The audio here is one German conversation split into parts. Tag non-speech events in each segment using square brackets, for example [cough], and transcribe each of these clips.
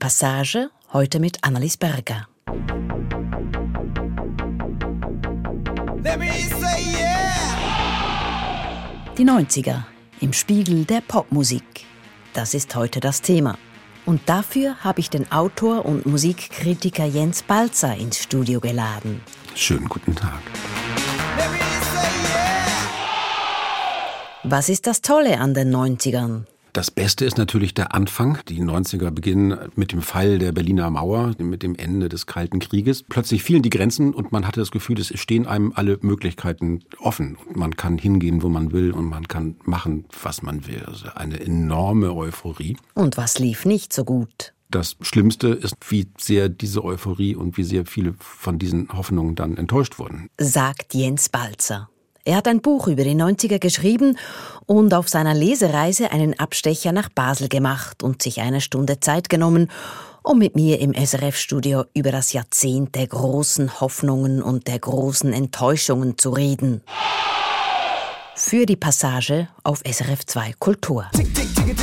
Passage, heute mit Annelies Berger. Die 90er im Spiegel der Popmusik. Das ist heute das Thema. Und dafür habe ich den Autor und Musikkritiker Jens Balzer ins Studio geladen. Schönen guten Tag. Was ist das Tolle an den 90ern? Das Beste ist natürlich der Anfang. Die 90er beginnen mit dem Fall der Berliner Mauer, mit dem Ende des Kalten Krieges. Plötzlich fielen die Grenzen und man hatte das Gefühl, es stehen einem alle Möglichkeiten offen. Man kann hingehen, wo man will und man kann machen, was man will. Also eine enorme Euphorie. Und was lief nicht so gut? Das Schlimmste ist, wie sehr diese Euphorie und wie sehr viele von diesen Hoffnungen dann enttäuscht wurden. Sagt Jens Balzer. Er hat ein Buch über die 90er geschrieben und auf seiner Lesereise einen Abstecher nach Basel gemacht und sich eine Stunde Zeit genommen, um mit mir im SRF-Studio über das Jahrzehnt der großen Hoffnungen und der großen Enttäuschungen zu reden. Für die Passage auf SRF 2 Kultur. Tick, tick, tick,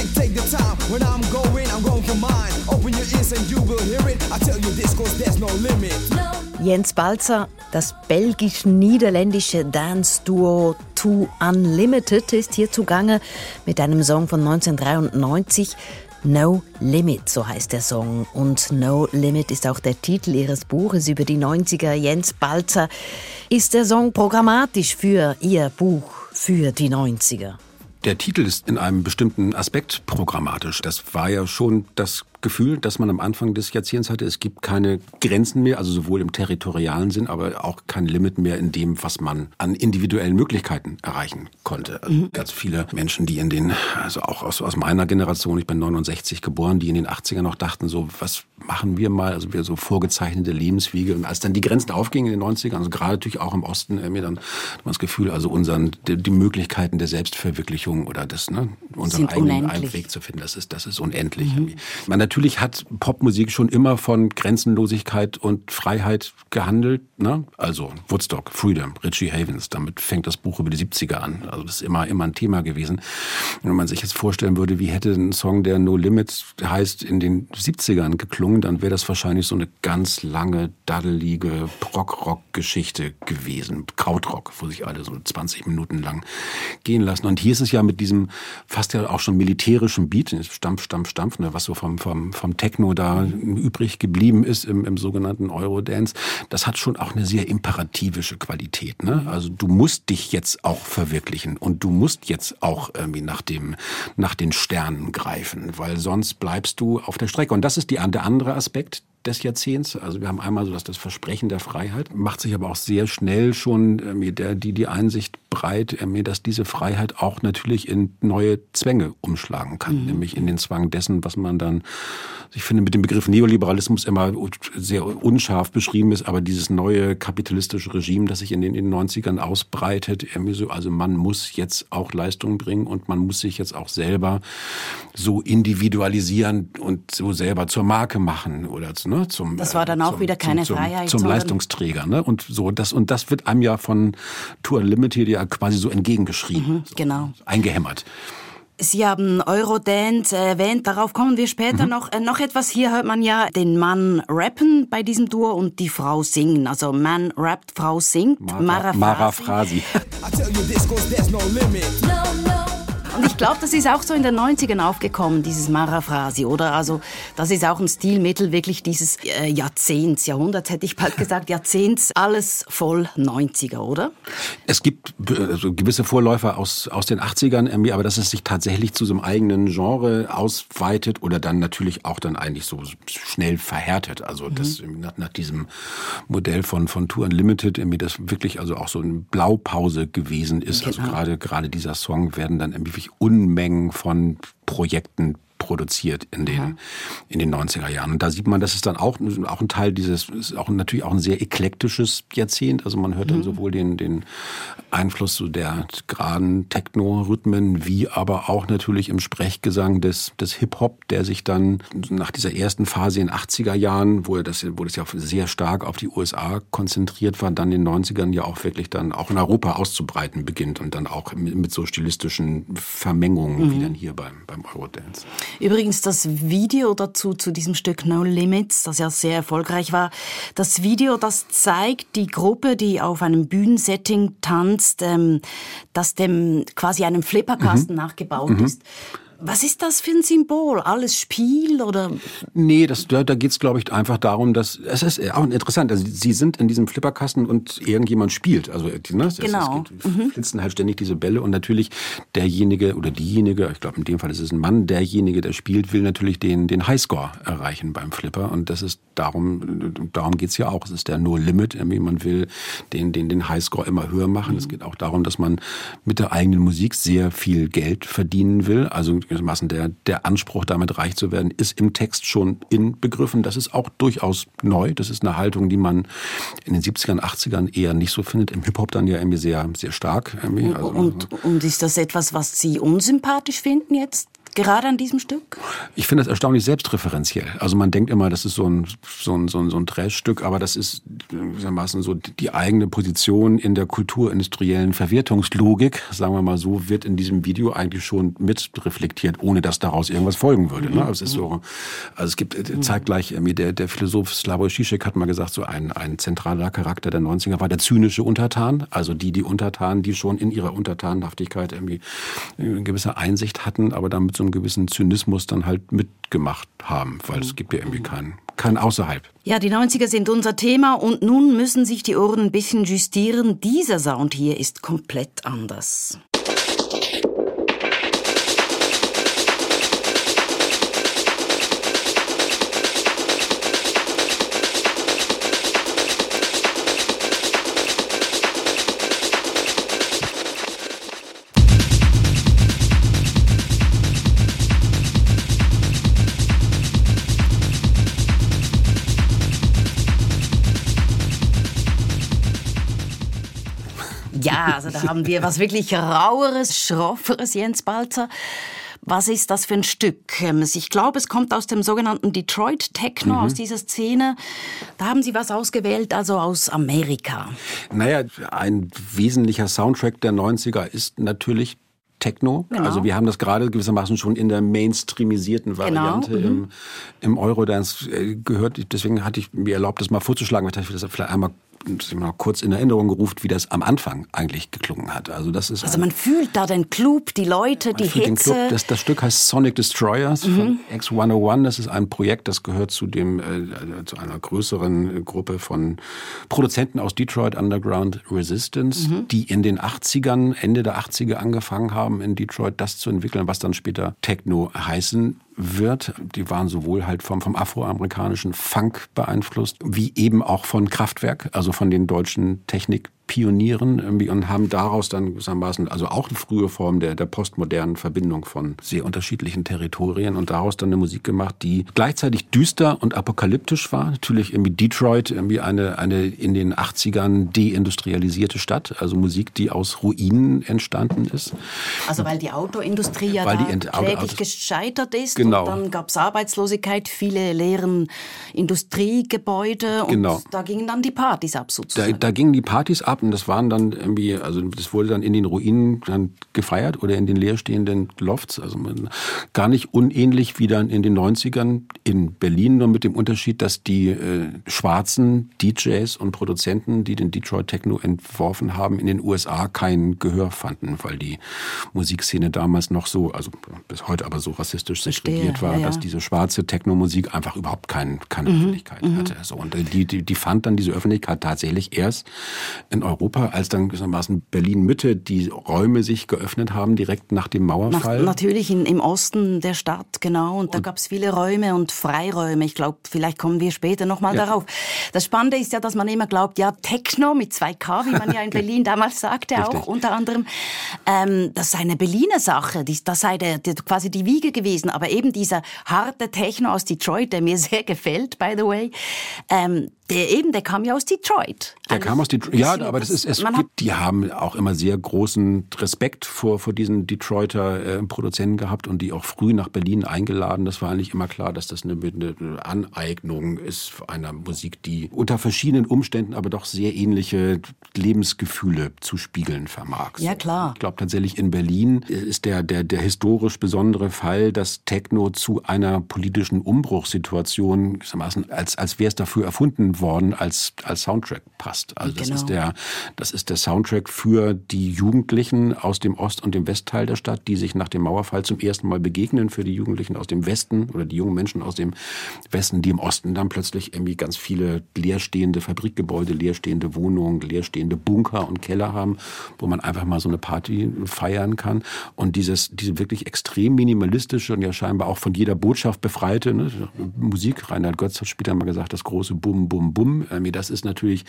Jens Balzer, das belgisch-niederländische Dance-Duo Too Unlimited ist hier zugange mit einem Song von 1993. No Limit, so heißt der Song. Und No Limit ist auch der Titel ihres Buches über die 90er. Jens Balzer, ist der Song programmatisch für Ihr Buch für die 90er? Der Titel ist in einem bestimmten Aspekt programmatisch. Das war ja schon das Gefühl, dass man am Anfang des Jahrzehnts hatte, es gibt keine Grenzen mehr, also sowohl im territorialen Sinn, aber auch kein Limit mehr in dem, was man an individuellen Möglichkeiten erreichen konnte. Also mhm. Ganz viele Menschen, die in den, also auch aus, aus meiner Generation, ich bin 69 geboren, die in den 80er noch dachten, so, was machen wir mal, also wir so vorgezeichnete Lebenswege. Und als dann die Grenzen aufgingen in den 90ern, also gerade natürlich auch im Osten, äh, mir dann das Gefühl, also unseren, die, die Möglichkeiten der Selbstverwirklichung oder das, ne, unseren eigenen, eigenen Weg zu finden, das ist, das ist unendlich. Mhm. Man natürlich hat Popmusik schon immer von Grenzenlosigkeit und Freiheit gehandelt. Ne? Also Woodstock, Freedom, Richie Havens, damit fängt das Buch über die 70er an. Also das ist immer, immer ein Thema gewesen. wenn man sich jetzt vorstellen würde, wie hätte ein Song, der No Limits heißt, in den 70ern geklungen, dann wäre das wahrscheinlich so eine ganz lange, daddelige Prog-Rock-Geschichte gewesen. Krautrock, wo sich alle so 20 Minuten lang gehen lassen. Und hier ist es ja mit diesem fast ja auch schon militärischen Beat, Stampf, Stampf, Stampf, ne, was so vom, vom vom, vom Techno da übrig geblieben ist im, im sogenannten Eurodance, das hat schon auch eine sehr imperativische Qualität. Ne? Also du musst dich jetzt auch verwirklichen und du musst jetzt auch irgendwie nach, dem, nach den Sternen greifen, weil sonst bleibst du auf der Strecke. Und das ist die, der andere Aspekt, des Jahrzehnts. Also wir haben einmal so dass das Versprechen der Freiheit, macht sich aber auch sehr schnell schon äh, der, die, die Einsicht breit, äh, dass diese Freiheit auch natürlich in neue Zwänge umschlagen kann, mhm. nämlich in den Zwang dessen, was man dann, ich finde, mit dem Begriff Neoliberalismus immer sehr unscharf beschrieben ist, aber dieses neue kapitalistische Regime, das sich in den, in den 90ern ausbreitet, also man muss jetzt auch Leistung bringen und man muss sich jetzt auch selber so individualisieren und so selber zur Marke machen oder ne, ne? Zum, das war dann auch zum, wieder keine zum, Freiheit. Zum Leistungsträger, ne? Und so, das, und das wird einem ja von Tour Unlimited ja quasi so entgegengeschrieben. Mhm, genau. So, eingehämmert. Sie haben Eurodance erwähnt, darauf kommen wir später mhm. noch. Äh, noch etwas, hier hört man ja den Mann rappen bei diesem Duo und die Frau singen. Also Mann rappt, Frau singt. Mara, Mara Frasi. Und ich glaube, das ist auch so in den 90ern aufgekommen, dieses Marafrasi, oder? Also, das ist auch ein Stilmittel wirklich dieses äh, Jahrzehnts, Jahrhunderts hätte ich bald gesagt, Jahrzehnts, alles voll 90er, oder? Es gibt also gewisse Vorläufer aus, aus den 80ern, aber dass es sich tatsächlich zu so einem eigenen Genre ausweitet oder dann natürlich auch dann eigentlich so schnell verhärtet. Also, mhm. das nach, nach, diesem Modell von, von Tour Unlimited, irgendwie das wirklich also auch so eine Blaupause gewesen ist. Also genau. Also gerade, gerade dieser Song werden dann irgendwie Unmengen von Projekten produziert in den, mhm. in den 90er Jahren. Und da sieht man, das ist dann auch, auch ein Teil dieses, ist auch natürlich auch ein sehr eklektisches Jahrzehnt. Also man hört dann mhm. sowohl den, den Einfluss so der geraden Techno-Rhythmen, wie aber auch natürlich im Sprechgesang des, des Hip-Hop, der sich dann nach dieser ersten Phase in den 80er Jahren, wo das, wo das ja sehr stark auf die USA konzentriert war, dann in den 90ern ja auch wirklich dann auch in Europa auszubreiten beginnt und dann auch mit, mit so stilistischen Vermengungen mhm. wie dann hier beim, beim Eurodance. Übrigens das Video dazu zu diesem Stück No Limits, das ja sehr erfolgreich war, das Video, das zeigt die Gruppe, die auf einem Bühnensetting tanzt, ähm, das dem quasi einem Flipperkasten mhm. nachgebaut mhm. ist. Was ist das für ein Symbol? Alles Spiel oder? Nee, das, da, da geht es, glaube ich, einfach darum, dass es ist auch interessant. Also sie sind in diesem Flipperkasten und irgendjemand spielt. Also ne, genau. Es, es genau. mhm. flitzen halt ständig diese Bälle und natürlich derjenige oder diejenige, ich glaube in dem Fall ist es ein Mann, derjenige, der spielt, will natürlich den, den Highscore erreichen beim Flipper und das ist darum, darum geht's ja auch. Es ist der No Limit, irgendwie man will den, den, den Highscore immer höher machen. Mhm. Es geht auch darum, dass man mit der eigenen Musik sehr viel Geld verdienen will. Also gewissermaßen der, der Anspruch, damit reich zu werden, ist im Text schon inbegriffen. Das ist auch durchaus neu. Das ist eine Haltung, die man in den 70ern, 80ern eher nicht so findet. Im Hip-Hop dann ja irgendwie sehr, sehr stark. Irgendwie. Also, und, und ist das etwas, was Sie unsympathisch finden jetzt? Gerade an diesem Stück? Ich finde das erstaunlich selbstreferenziell. Also man denkt immer, das ist so ein, so ein, so ein, so ein Trash-Stück, aber das ist gewissermaßen so die eigene Position in der kulturindustriellen Verwertungslogik, sagen wir mal so, wird in diesem Video eigentlich schon mit reflektiert, ohne dass daraus irgendwas folgen würde. Ne? Also es ist so, also es gibt, äh, zeigt gleich, der, der Philosoph Slavoj Žižek hat mal gesagt, so ein, ein zentraler Charakter der 90er war der zynische Untertan, also die, die Untertanen, die schon in ihrer Untertanenhaftigkeit irgendwie eine gewisse Einsicht hatten, aber damit so einem gewissen Zynismus dann halt mitgemacht haben, weil es gibt ja irgendwie keinen kein Außerhalb. Ja, die 90er sind unser Thema und nun müssen sich die Ohren ein bisschen justieren. Dieser Sound hier ist komplett anders. Ja, also da haben wir was wirklich raueres, schrofferes, Jens Balzer. Was ist das für ein Stück? Ähm, ich glaube, es kommt aus dem sogenannten Detroit Techno, mhm. aus dieser Szene. Da haben Sie was ausgewählt, also aus Amerika. Naja, ein wesentlicher Soundtrack der 90er ist natürlich Techno. Genau. Also wir haben das gerade gewissermaßen schon in der mainstreamisierten genau. Variante genau. mhm. im, im Eurodance äh, gehört. Deswegen hatte ich mir erlaubt, das mal vorzuschlagen, weil ich das vielleicht einmal mal kurz in Erinnerung gerufen, wie das am Anfang eigentlich geklungen hat. Also das ist also man fühlt da den Club, die Leute, die Hitze. Den Club. Das, das Stück heißt Sonic Destroyers mhm. von X101. Das ist ein Projekt, das gehört zu dem äh, zu einer größeren Gruppe von Produzenten aus Detroit Underground Resistance, mhm. die in den 80ern, Ende der 80er angefangen haben in Detroit das zu entwickeln, was dann später Techno heißen wird. Die waren sowohl halt vom, vom afroamerikanischen Funk beeinflusst, wie eben auch von Kraftwerk, also von den deutschen Technik Pionieren irgendwie und haben daraus dann gewissermaßen, also auch eine frühe Form der, der postmodernen Verbindung von sehr unterschiedlichen Territorien und daraus dann eine Musik gemacht, die gleichzeitig düster und apokalyptisch war. Natürlich irgendwie Detroit, irgendwie eine, eine in den 80ern deindustrialisierte Stadt, also Musik, die aus Ruinen entstanden ist. Also weil die Autoindustrie ja weil da kläglich gescheitert ist genau. und dann gab es Arbeitslosigkeit, viele leeren Industriegebäude und genau. da gingen dann die Partys ab sozusagen. Da, da gingen die Partys ab und das waren dann irgendwie, also das wurde dann in den Ruinen dann gefeiert oder in den leerstehenden Lofts, also gar nicht unähnlich wie dann in den 90ern in Berlin, nur mit dem Unterschied, dass die äh, schwarzen DJs und Produzenten, die den Detroit Techno entworfen haben, in den USA kein Gehör fanden, weil die Musikszene damals noch so, also bis heute aber so rassistisch segregiert war, ja, ja. dass diese schwarze Techno-Musik einfach überhaupt kein, keine mhm. Öffentlichkeit mhm. hatte. So, und die, die, die fand dann diese Öffentlichkeit tatsächlich erst in Europa, als dann gewissermaßen Berlin-Mitte die Räume sich geöffnet haben, direkt nach dem Mauerfall. Nach, natürlich in, im Osten der Stadt, genau. Und da gab es viele Räume und Freiräume. Ich glaube, vielleicht kommen wir später nochmal ja. darauf. Das Spannende ist ja, dass man immer glaubt, ja, Techno mit zwei K, wie man ja in [laughs] Berlin damals sagte, Richtig. auch unter anderem, ähm, das sei eine Berliner Sache. Das sei der, der, quasi die Wiege gewesen. Aber eben dieser harte Techno aus Detroit, der mir [laughs] sehr gefällt, by the way, ähm, Der eben, der kam ja aus Detroit. Der also kam aus Detroit. Ja, aber das ist, es gibt, die haben auch immer sehr großen Respekt vor, vor diesen Detroiter äh, Produzenten gehabt und die auch früh nach Berlin eingeladen. Das war eigentlich immer klar, dass das eine, eine Aneignung ist einer Musik, die unter verschiedenen Umständen aber doch sehr ähnliche Lebensgefühle zu spiegeln vermag. Ja, klar. Ich glaube tatsächlich in Berlin ist der, der, der historisch besondere Fall, dass Techno zu einer politischen Umbruchssituation, als, als wäre es dafür erfunden worden als, als Soundtrack passt. Also das genau. ist der, das ist der Soundtrack für die Jugendlichen aus dem Ost- und dem Westteil der Stadt, die sich nach dem Mauerfall zum ersten Mal begegnen für die Jugendlichen aus dem Westen oder die jungen Menschen aus dem Westen, die im Osten dann plötzlich irgendwie ganz viele leerstehende Fabrikgebäude, leerstehende Wohnungen, leerstehende Bunker und Keller haben, wo man einfach mal so eine Party feiern kann. Und dieses, diese wirklich extrem minimalistische und ja scheinbar auch von jeder Botschaft befreite ne, Musik, Reinhard Götz hat später mal gesagt, das große Bum, Bum, Bum. Ähm, das ist natürlich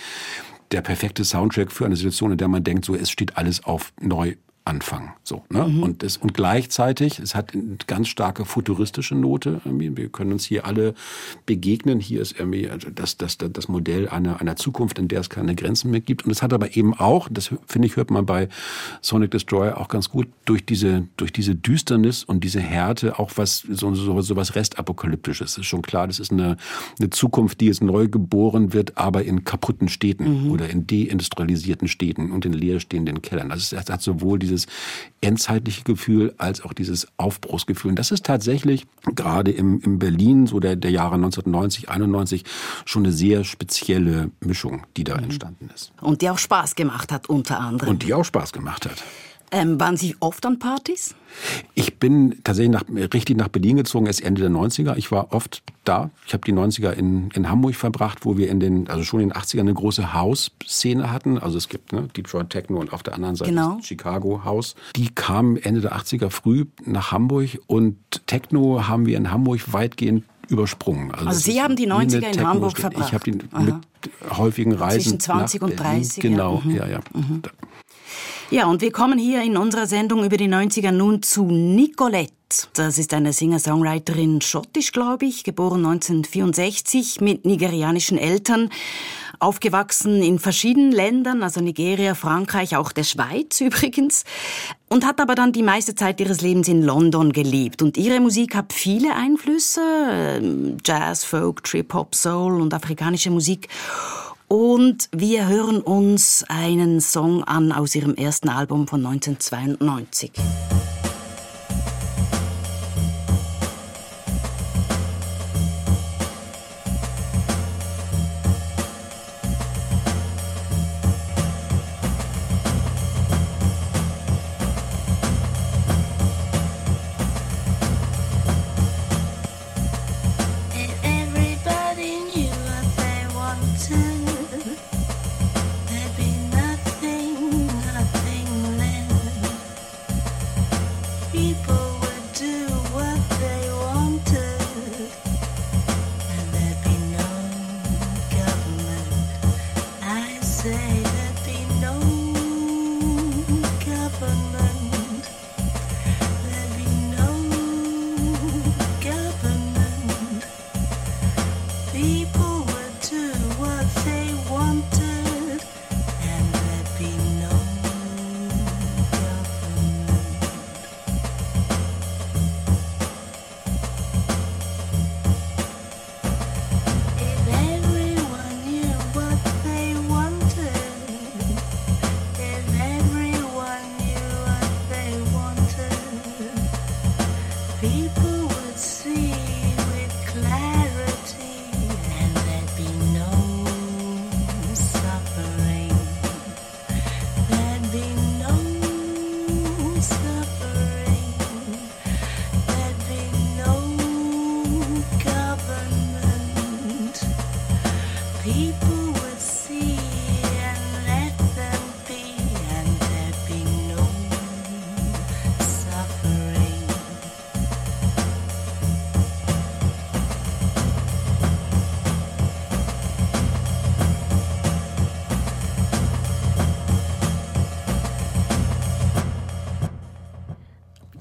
der perfekte Soundtrack für eine Situation, in der man denkt, so es steht alles auf neu anfangen. So, ne? Mhm. und, das, und gleichzeitig, es hat eine ganz starke futuristische Note. Wir können uns hier alle begegnen. Hier ist irgendwie das, das, das Modell einer, einer Zukunft, in der es keine Grenzen mehr gibt. Und es hat aber eben auch, das finde ich, hört man bei Sonic Destroyer auch ganz gut, durch diese, durch diese Düsternis und diese Härte auch was, so, so, so was Restapokalyptisches. Es ist schon klar, das ist eine, eine Zukunft, die jetzt neu geboren wird, aber in kaputten Städten mhm. oder in deindustrialisierten Städten und in leerstehenden Kellern. Das, ist, das hat sowohl dieses dieses endzeitliche Gefühl als auch dieses Aufbruchsgefühl. Und das ist tatsächlich gerade im, im Berlin so der, der Jahre 1990, 91 schon eine sehr spezielle Mischung, die da mhm. entstanden ist. Und die auch Spaß gemacht hat unter anderem. Und die auch Spaß gemacht hat. Ähm, waren Sie oft an Partys? Ich bin tatsächlich nach, richtig nach Berlin gezogen, erst Ende der 90er. Ich war oft da. Ich habe die 90er in, in Hamburg verbracht, wo wir in den, also schon in den 80ern eine große House-Szene hatten. Also es gibt ne, Detroit Techno und auf der anderen Seite genau. Chicago House. Die kamen Ende der 80er früh nach Hamburg und Techno haben wir in Hamburg weitgehend übersprungen. Also, also Sie haben die 90er in Hamburg verbracht? Ich habe die Aha. mit häufigen Reisen Zwischen 20 und 30. Genau, ja, ja. ja. Mhm. Ja, und wir kommen hier in unserer Sendung über die 90er nun zu Nicolette. Das ist eine Singer-Songwriterin, schottisch, glaube ich, geboren 1964 mit nigerianischen Eltern, aufgewachsen in verschiedenen Ländern, also Nigeria, Frankreich, auch der Schweiz [laughs] übrigens, und hat aber dann die meiste Zeit ihres Lebens in London gelebt. Und ihre Musik hat viele Einflüsse, ähm, Jazz, Folk, Trip-Hop, Soul und afrikanische Musik. Und wir hören uns einen Song an aus ihrem ersten Album von 1992.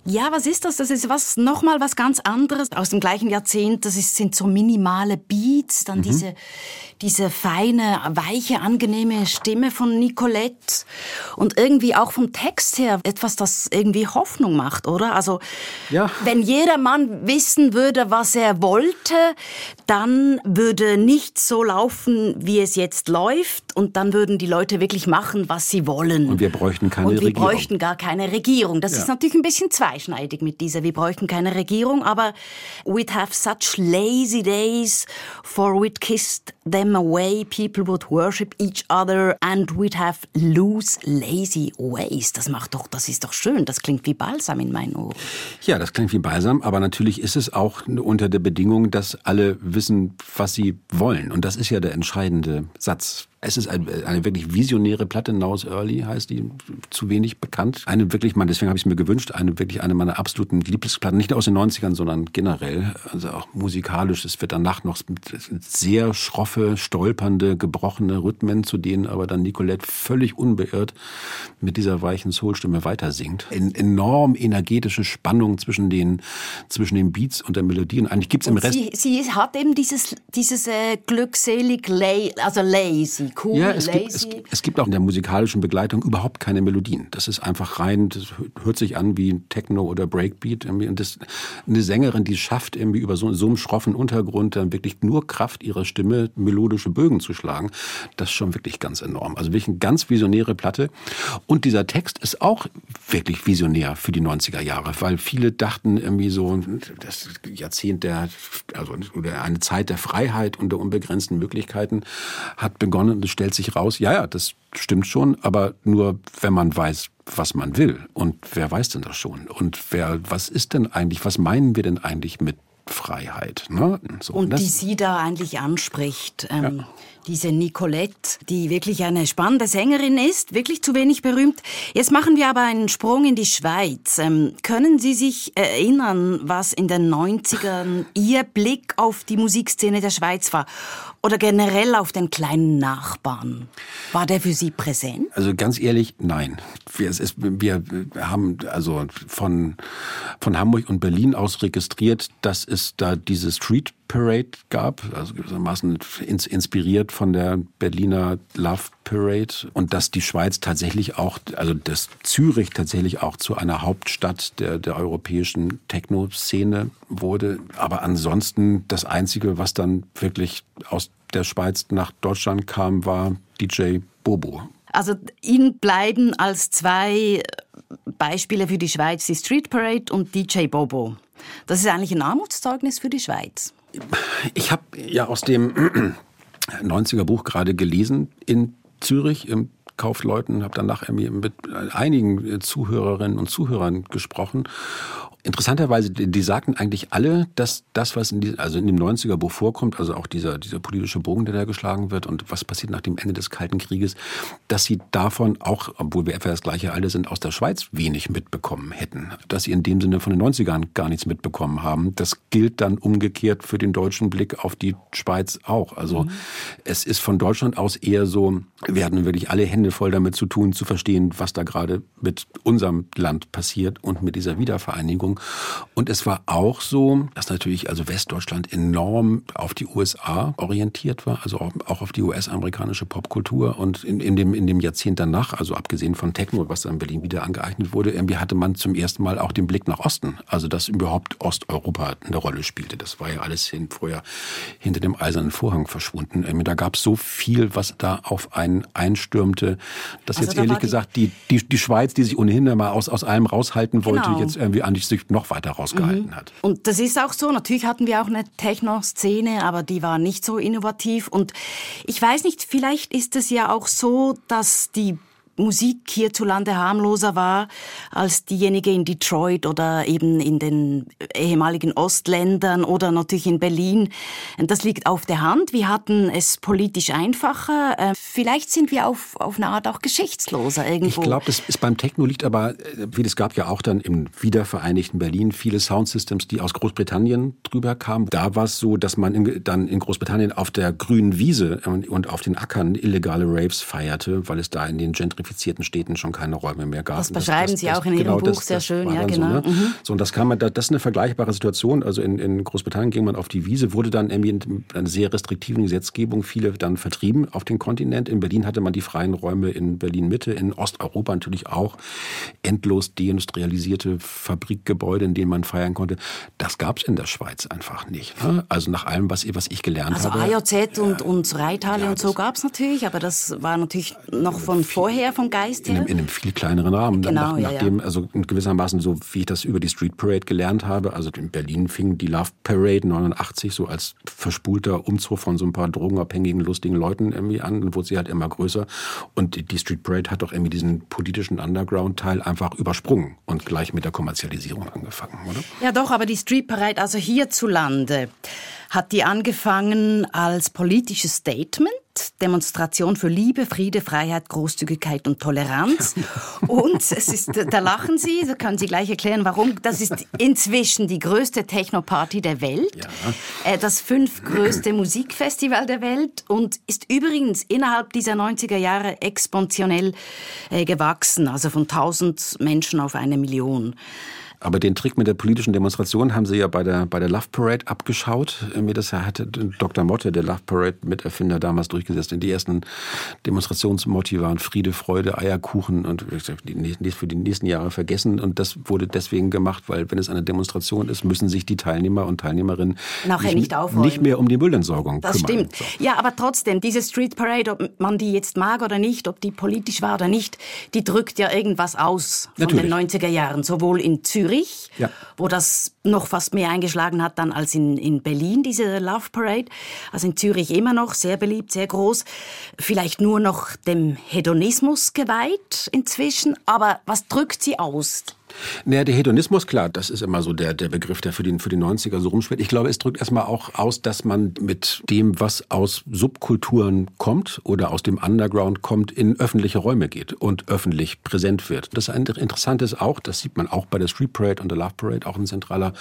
Ja, was ist das? Das ist was nochmal was ganz anderes aus dem gleichen Jahrzehnt. Das ist, sind so minimale Beats, dann mhm. diese diese feine, weiche, angenehme Stimme von Nicolette und irgendwie auch vom Text her etwas, das irgendwie Hoffnung macht, oder? Also, ja. wenn jeder Mann wissen würde, was er wollte, dann würde nichts so laufen, wie es jetzt läuft und dann würden die Leute wirklich machen, was sie wollen. Und wir bräuchten keine Regierung. Und wir Regierung. bräuchten gar keine Regierung. Das ja. ist natürlich ein bisschen zweischneidig mit dieser, wir bräuchten keine Regierung, aber we'd have such lazy days for we'd kissed them away, people would worship each other and we'd have loose, lazy ways. Das macht doch, das ist doch schön. Das klingt wie Balsam in meinen Ohren. Ja, das klingt wie Balsam, aber natürlich ist es auch unter der Bedingung, dass alle wissen, was sie wollen. Und das ist ja der entscheidende Satz es ist eine, eine wirklich visionäre Platte, Now's Early heißt die, zu wenig bekannt. Eine wirklich, man, deswegen habe ich es mir gewünscht, eine wirklich eine meiner absoluten Lieblingsplatten, nicht nur aus den 90ern, sondern generell, also auch musikalisch. Es wird danach noch sehr schroffe, stolpernde, gebrochene Rhythmen, zu denen aber dann Nicolette völlig unbeirrt mit dieser weichen Soulstimme weiter singt. En enorm energetische Spannung zwischen den, zwischen den Beats und der Melodie. Und eigentlich gibt's im Rest... Sie, sie hat eben dieses, dieses äh, glückselig, lay, also lazy cool, ja, es Gibt, es, es, gibt auch in der musikalischen Begleitung überhaupt keine Melodien. Das ist einfach rein, das hört sich an wie Techno oder Breakbeat. Und das, eine Sängerin, die schafft, irgendwie über so, so einem schroffen Untergrund dann wirklich nur Kraft ihrer Stimme melodische Bögen zu schlagen, das ist schon wirklich ganz enorm. Also wirklich eine ganz visionäre Platte. Und dieser Text ist auch wirklich visionär für die 90er Jahre, weil viele dachten irgendwie so, das Jahrzehnt der, also eine Zeit der Freiheit und der unbegrenzten Möglichkeiten hat begonnen und es stellt sich raus, ja, ja, das stimmt schon, aber nur wenn man weiß, was man will. Und wer weiß denn das schon? Und wer, was ist denn eigentlich, was meinen wir denn eigentlich mit Freiheit? Ne? So, und die sie da eigentlich anspricht. Ähm, ja diese Nicolette, die wirklich eine spannende Sängerin ist, wirklich zu wenig berühmt. Jetzt machen wir aber einen Sprung in die Schweiz. Ähm, können Sie sich erinnern, was in den 90ern Ihr Blick auf die Musikszene der Schweiz war? Oder generell auf den kleinen Nachbarn? War der für Sie präsent? Also ganz ehrlich, nein. Wir, ist, wir haben also von, von Hamburg und Berlin aus registriert, dass es da diese Street Parade gab, also gewissermaßen inspiriert von der Berliner Love Parade und dass die Schweiz tatsächlich auch, also dass Zürich tatsächlich auch zu einer Hauptstadt der, der europäischen Techno-Szene wurde. Aber ansonsten das Einzige, was dann wirklich aus der Schweiz nach Deutschland kam, war DJ Bobo. Also Ihnen bleiben als zwei Beispiele für die Schweiz die Street Parade und DJ Bobo. Das ist eigentlich ein Armutszeugnis für die Schweiz. Ich habe ja aus dem [clears throat] 90er Buch gerade gelesen in Zürich im Kaufleuten, habe danach mit einigen Zuhörerinnen und Zuhörern gesprochen Interessanterweise, die sagten eigentlich alle, dass das, was in, die, also in dem 90er-Buch vorkommt, also auch dieser, dieser politische Bogen, der da geschlagen wird und was passiert nach dem Ende des Kalten Krieges, dass sie davon auch, obwohl wir etwa das gleiche Alter sind, aus der Schweiz wenig mitbekommen hätten. Dass sie in dem Sinne von den 90ern gar nichts mitbekommen haben. Das gilt dann umgekehrt für den deutschen Blick auf die Schweiz auch. Also mhm. es ist von Deutschland aus eher so, wir hatten wirklich alle Hände voll damit zu tun, zu verstehen, was da gerade mit unserem Land passiert und mit dieser Wiedervereinigung. Und es war auch so, dass natürlich also Westdeutschland enorm auf die USA orientiert war, also auch auf die US-amerikanische Popkultur. Und in, in, dem, in dem Jahrzehnt danach, also abgesehen von Techno, was dann in Berlin wieder angeeignet wurde, irgendwie hatte man zum ersten Mal auch den Blick nach Osten. Also dass überhaupt Osteuropa eine Rolle spielte. Das war ja alles hin, vorher hinter dem eisernen Vorhang verschwunden. Da gab es so viel, was da auf einen einstürmte, dass also jetzt ehrlich gesagt die, die, die Schweiz, die sich ohnehin mal aus, aus allem raushalten wollte, genau. jetzt irgendwie an sich noch weiter rausgehalten mhm. hat. Und das ist auch so. Natürlich hatten wir auch eine Techno-Szene, aber die war nicht so innovativ. Und ich weiß nicht, vielleicht ist es ja auch so, dass die Musik hierzulande harmloser war als diejenige in Detroit oder eben in den ehemaligen Ostländern oder natürlich in Berlin. Das liegt auf der Hand. Wir hatten es politisch einfacher. Äh, vielleicht sind wir auf, auf eine Art auch geschichtsloser irgendwo. Ich glaube, das ist beim Techno liegt aber, äh, wie es gab ja auch dann im wiedervereinigten Berlin viele Soundsystems, die aus Großbritannien drüber kamen. Da war es so, dass man in, dann in Großbritannien auf der grünen Wiese und auf den Ackern illegale Raves feierte, weil es da in den Gentrifikationen gentrifizierten Städten schon keine Räume mehr gab. Das beschreiben das, Sie das, auch in Ihrem genau, Buch sehr schön, ja, genau. So, ne? mhm. so, und das kann man, das ist eine vergleichbare Situation. Also in, in Großbritannien ging man auf die Wiese, wurde dann in einer sehr restriktiven Gesetzgebung viele dann vertrieben auf den Kontinent. In Berlin hatte man die freien Räume in Berlin Mitte, in Osteuropa natürlich auch endlos deindustrialisierte Fabrikgebäude, in denen man feiern konnte. Das gab es in der Schweiz einfach nicht. Ne? Also nach allem, was, was ich gelernt also habe. Also AJZ und, und Reithalle ja, und so gab es natürlich, aber das war natürlich noch von vorher vom Geist her. In einem, in einem viel kleineren Rahmen. Genau, nach, nachdem, ja, also gewissermaßen so, wie ich das über die Street Parade gelernt habe. Also in Berlin fing die Love Parade 89 so als verspulter Umzug von so ein paar drogenabhängigen, lustigen Leuten irgendwie an. Dann wurde sie halt immer größer. Und die Street Parade hat doch irgendwie diesen politischen Underground-Teil einfach übersprungen und gleich mit der Kommerzialisierung angefangen, oder? Ja, doch, aber die Street Parade, also hierzulande, hat die angefangen als politisches Statement, Demonstration für Liebe, Friede, Freiheit, Großzügigkeit und Toleranz. [laughs] Und es ist, da lachen Sie, da können Sie gleich erklären, warum. Das ist inzwischen die größte Techno-Party der Welt, ja. Äh, das fünftgrößte Musikfestival der Welt und ist übrigens innerhalb dieser 90er Jahre exponentiell äh, gewachsen, also von 1000 Menschen auf eine Million. Aber den Trick mit der politischen Demonstration haben sie ja bei der, bei der Love Parade abgeschaut. Mir das hatte Dr. Motte, der Love Parade Miterfinder, damals durchgesetzt. Und die ersten Demonstrationsmotti waren Friede, Freude, Eierkuchen und für die nächsten Jahre vergessen. Und das wurde deswegen gemacht, weil wenn es eine Demonstration ist, müssen sich die Teilnehmer und Teilnehmerinnen Nachher nicht, nicht, nicht mehr um die Müllentsorgung das kümmern. Das stimmt. Ja, aber trotzdem, diese Street Parade, ob man die jetzt mag oder nicht, ob die politisch war oder nicht, die drückt ja irgendwas aus von Natürlich. den 90er Jahren, sowohl in Zürich Zürich, ja. wo das noch fast mehr eingeschlagen hat dann als in, in Berlin, diese Love Parade. Also in Zürich immer noch sehr beliebt, sehr groß. Vielleicht nur noch dem Hedonismus geweiht inzwischen. Aber was drückt sie aus? Naja, der Hedonismus, klar, das ist immer so der, der Begriff, der für die, für die 90er so rumschwirrt. Ich glaube, es drückt erstmal auch aus, dass man mit dem, was aus Subkulturen kommt oder aus dem Underground kommt, in öffentliche Räume geht und öffentlich präsent wird. Das Interessante ist auch, das sieht man auch bei der Street Parade und der Love Parade, auch ein zentraler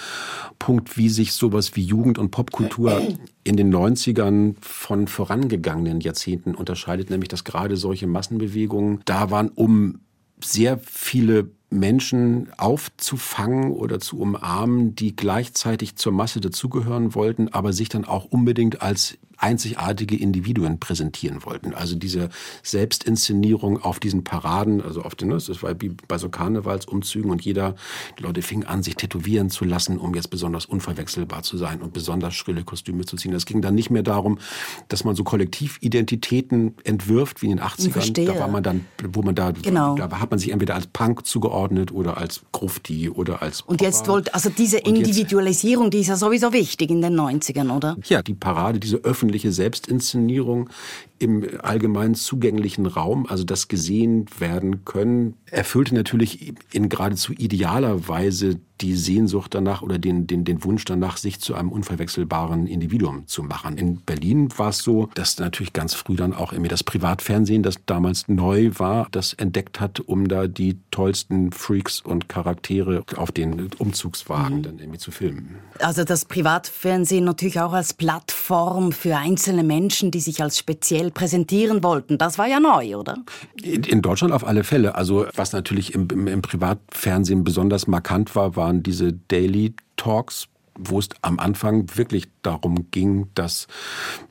Punkt, wie sich sowas wie Jugend- und Popkultur in den 90ern von vorangegangenen Jahrzehnten unterscheidet, nämlich dass gerade solche Massenbewegungen da waren, um sehr viele Menschen aufzufangen oder zu umarmen, die gleichzeitig zur Masse dazugehören wollten, aber sich dann auch unbedingt als einzigartige Individuen präsentieren wollten. Also diese Selbstinszenierung auf diesen Paraden, also auf den, das war wie bei so Karnevalsumzügen und jeder, die Leute fingen an, sich tätowieren zu lassen, um jetzt besonders unverwechselbar zu sein und besonders schrille Kostüme zu ziehen. Es ging dann nicht mehr darum, dass man so Kollektividentitäten entwirft, wie in den 80ern. Verstehe. Da war man dann, wo man da, genau. da hat man sich entweder als Punk zugeordnet oder als Grufti oder als Popper. Und jetzt wollte, also diese Individualisierung, die ist ja sowieso wichtig in den 90ern, oder? Ja, die Parade, diese öffentliche öffentliche Selbstinszenierung im allgemein zugänglichen Raum, also das gesehen werden können, erfüllte natürlich in geradezu idealer Weise die Sehnsucht danach oder den, den, den Wunsch danach, sich zu einem unverwechselbaren Individuum zu machen. In Berlin war es so, dass natürlich ganz früh dann auch irgendwie das Privatfernsehen, das damals neu war, das entdeckt hat, um da die tollsten Freaks und Charaktere auf den Umzugswagen mhm. dann irgendwie zu filmen. Also das Privatfernsehen natürlich auch als Plattform für einzelne Menschen, die sich als speziell präsentieren wollten. Das war ja neu, oder? In, in Deutschland auf alle Fälle. Also was natürlich im, im, im Privatfernsehen besonders markant war, waren diese Daily Talks wo es am Anfang wirklich darum ging, dass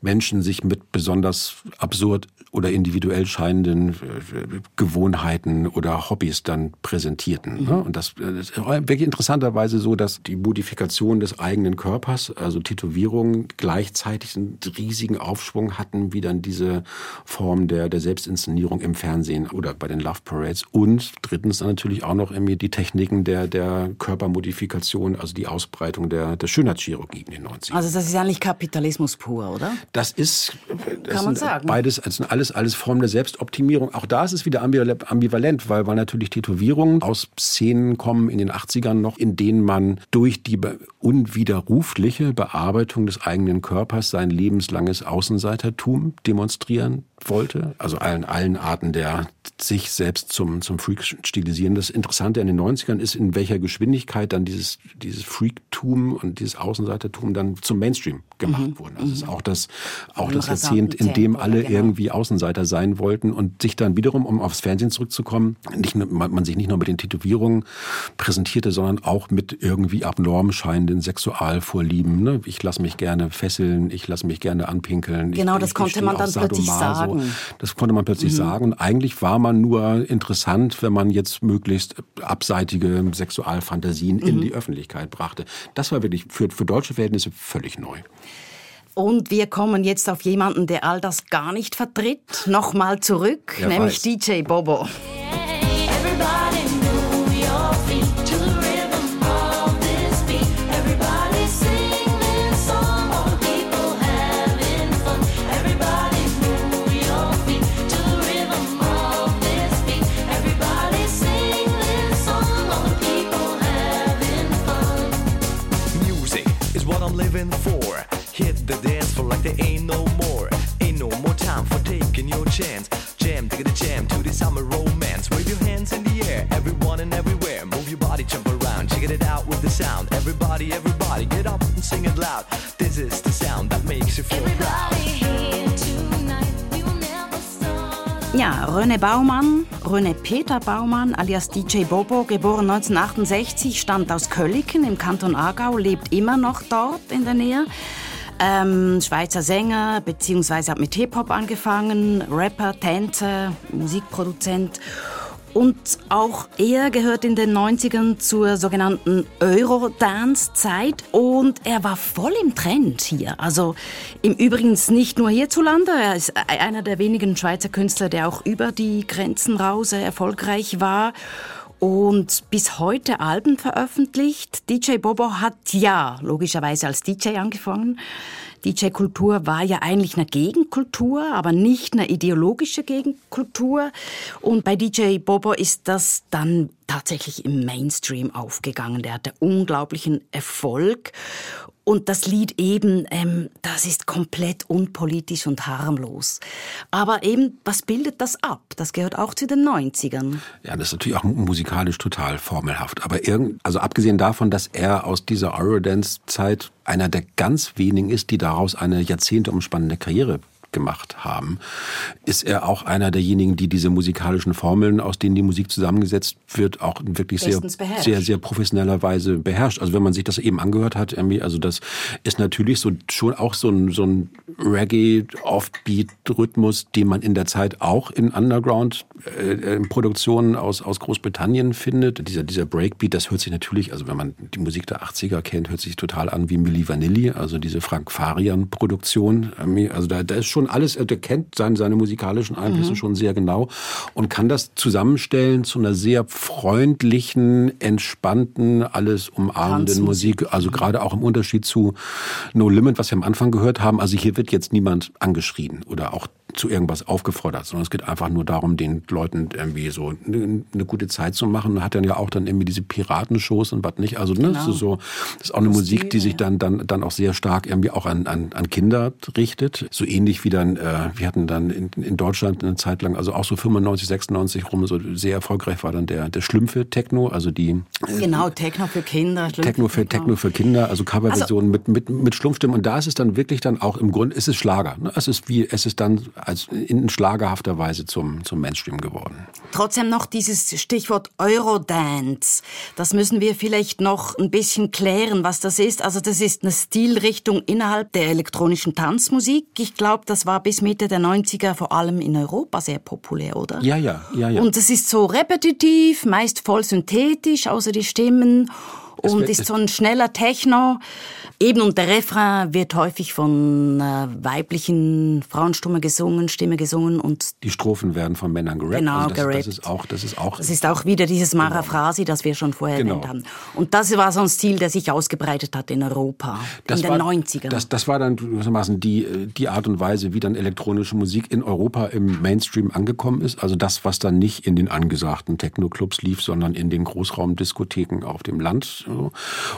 Menschen sich mit besonders absurd oder individuell scheinenden äh, Gewohnheiten oder Hobbys dann präsentierten. Mhm. Und das ist wirklich interessanterweise so, dass die Modifikation des eigenen Körpers, also Tätowierungen, gleichzeitig einen riesigen Aufschwung hatten, wie dann diese Form der, der Selbstinszenierung im Fernsehen oder bei den Love Parades. Und drittens dann natürlich auch noch irgendwie die Techniken der, der Körpermodifikation, also die Ausbreitung der, der Schönheitschirurgie in den 90ern. Also das ist ja nicht Kapitalismus pur, oder? Das ist, das Kann man sagen. beides, also alles alles, alles Form der Selbstoptimierung. Auch da ist es wieder ambivalent, weil, weil natürlich Tätowierungen aus Szenen kommen in den 80ern noch, in denen man durch die unwiderrufliche Bearbeitung des eigenen Körpers sein lebenslanges Außenseitertum demonstrieren wollte. Also allen, allen Arten der sich selbst zum, zum Freak stilisieren. Das Interessante an den 90ern ist, in welcher Geschwindigkeit dann dieses, dieses Freaktum und dieses Außenseitertum dann zum Mainstream gemacht mhm. wurden. Also es ist auch das, auch das Jahrzehnt, in dem alle genau. irgendwie Außenseiter sein wollten und sich dann wiederum, um aufs Fernsehen zurückzukommen, nicht, man sich nicht nur mit den Tätowierungen präsentierte, sondern auch mit irgendwie abnorm scheinenden Sexualvorlieben. Ne? Ich lasse mich gerne fesseln, ich lasse mich gerne anpinkeln. Genau, ich, das ich, konnte man dann plötzlich sagen. Das konnte man plötzlich mhm. sagen. Und eigentlich war man nur interessant, wenn man jetzt möglichst abseitige Sexualfantasien mhm. in die Öffentlichkeit brachte. Das war wirklich für, für deutsche Verhältnisse völlig neu. Und wir kommen jetzt auf jemanden, der all das gar nicht vertritt. Nochmal zurück, ja, nämlich weiß. DJ Bobo. living for. Like there ain't no more. Ain't no more time for taking your chance. Jam, take the jam to the summer romance. Wave your hands in the air, everyone and everywhere. Move your body, jump around, check it out with the sound. Everybody, everybody, get up and sing it loud. This is the sound that makes you feel everybody proud. Ja, René Baumann, René Peter Baumann alias DJ Bobo, geboren 1968, stammt aus Kölliken im Kanton Aargau, lebt immer noch dort in der Nähe. Ähm, Schweizer Sänger, beziehungsweise hat mit Hip-Hop angefangen, Rapper, Tänzer, Musikproduzent. Und auch er gehört in den 90ern zur sogenannten Eurodance-Zeit. Und er war voll im Trend hier. Also im Übrigen nicht nur hierzulande, er ist einer der wenigen Schweizer Künstler, der auch über die Grenzen raus erfolgreich war und bis heute Alben veröffentlicht. DJ Bobo hat ja logischerweise als DJ angefangen. DJ-Kultur war ja eigentlich eine Gegenkultur, aber nicht eine ideologische Gegenkultur. Und bei DJ Bobo ist das dann tatsächlich im Mainstream aufgegangen. Der hatte unglaublichen Erfolg. Und das Lied eben, ähm, das ist komplett unpolitisch und harmlos. Aber eben, was bildet das ab? Das gehört auch zu den 90ern. Ja, das ist natürlich auch musikalisch total formelhaft. Aber irgend, also abgesehen davon, dass er aus dieser Eurodance-Zeit einer der ganz wenigen ist, die daraus eine jahrzehnteumspannende Karriere gemacht haben, ist er auch einer derjenigen, die diese musikalischen Formeln, aus denen die Musik zusammengesetzt wird, auch wirklich sehr, sehr, sehr professioneller Weise beherrscht. Also wenn man sich das eben angehört hat, also das ist natürlich so schon auch so ein, so ein Reggae-Offbeat-Rhythmus, den man in der Zeit auch in Underground-Produktionen äh, aus, aus Großbritannien findet. Dieser, dieser Breakbeat, das hört sich natürlich, also wenn man die Musik der 80er kennt, hört sich total an wie Milli Vanilli, also diese Frank Farian-Produktion. Also da, da ist schon alles, der kennt seine, seine musikalischen Einflüsse mhm. schon sehr genau und kann das zusammenstellen zu einer sehr freundlichen, entspannten, alles umarmenden Musik. Also gerade auch im Unterschied zu No Limit, was wir am Anfang gehört haben. Also hier wird jetzt niemand angeschrien oder auch zu irgendwas aufgefordert, sondern es geht einfach nur darum, den Leuten irgendwie so eine, eine gute Zeit zu machen. Hat dann ja auch dann irgendwie diese Piratenshows und was nicht. Also ne, genau. das ist so, das ist auch eine das Musik, die sich dann dann dann auch sehr stark irgendwie auch an an, an Kinder richtet. So ähnlich wie dann, äh, wir hatten dann in, in Deutschland eine Zeit lang, also auch so 95, 96 rum, so sehr erfolgreich war dann der der Schlümpfe Techno, also die äh, genau Techno für Kinder, Schlümpfe Techno für Techno für Kinder, also Coverversionen also, mit mit mit Schlumpfstimmen und da ist es dann wirklich dann auch im Grunde ist es Schlager. Ne? Es ist wie es ist dann als in schlagerhafter Weise zum, zum Mainstream geworden. Trotzdem noch dieses Stichwort Eurodance. Das müssen wir vielleicht noch ein bisschen klären, was das ist. Also das ist eine Stilrichtung innerhalb der elektronischen Tanzmusik. Ich glaube, das war bis Mitte der 90er vor allem in Europa sehr populär, oder? Ja, ja, ja, ja. Und es ist so repetitiv, meist voll synthetisch, außer die Stimmen. Und ist so ein schneller Techno. Eben und der Refrain wird häufig von äh, weiblichen Frauenstimme gesungen, Stimme gesungen und die Strophen werden von Männern gerappt. Genau, also das, gerappt. Das ist auch, das ist auch. Das ist auch wieder dieses genau. Maraphrasi, genau. das wir schon vorher genau. erwähnt haben. Und das war so ein Stil, der sich ausgebreitet hat in Europa das in den 90ern. Das, das war dann gewissermaßen die die Art und Weise, wie dann elektronische Musik in Europa im Mainstream angekommen ist. Also das, was dann nicht in den angesagten Techno-Clubs lief, sondern in den Großraumdiskotheken auf dem Land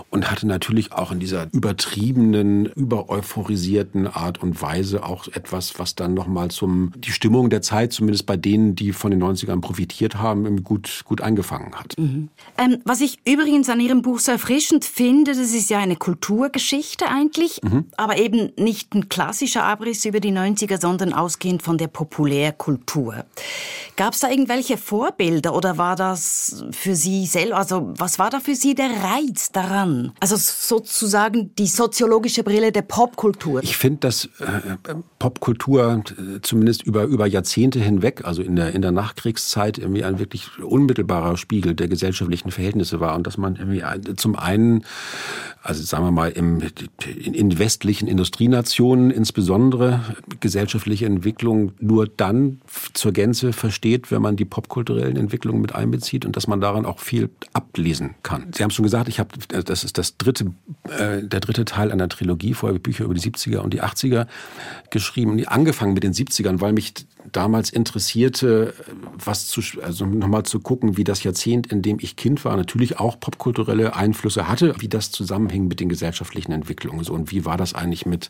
und hatte natürlich auch in dieser übertriebenen, übereuphorisierten Art und Weise auch etwas, was dann nochmal zum, die Stimmung der Zeit, zumindest bei denen, die von den 90ern profitiert haben, gut, gut eingefangen hat. Mhm. Ähm, was ich übrigens an Ihrem Buch so erfrischend finde, das ist ja eine Kulturgeschichte eigentlich, mhm. aber eben nicht ein klassischer Abriss über die 90er, sondern ausgehend von der Populärkultur. Gab es da irgendwelche Vorbilder oder war das für Sie selber, also was war da für Sie der Reiz daran? Also sozusagen die soziologische Brille der Popkultur. Ich finde, dass äh, Popkultur äh, zumindest über, über Jahrzehnte hinweg, also in der, in der Nachkriegszeit, irgendwie ein wirklich unmittelbarer Spiegel der gesellschaftlichen Verhältnisse war und dass man irgendwie zum einen also sagen wir mal im, in westlichen Industrienationen insbesondere gesellschaftliche Entwicklung nur dann zur Gänze versteht, wenn man die popkulturellen Entwicklungen mit einbezieht und dass man daran auch viel ablesen kann. Sie haben schon gesagt, ich habe das ist das dritte äh, der dritte Teil einer Trilogie, vorher Bücher über die 70er und die 80er geschrieben, angefangen mit den 70ern, weil mich damals interessierte, was zu, also nochmal zu gucken, wie das Jahrzehnt, in dem ich Kind war, natürlich auch popkulturelle Einflüsse hatte, wie das zusammenhing mit den gesellschaftlichen Entwicklungen. So, und wie war das eigentlich mit,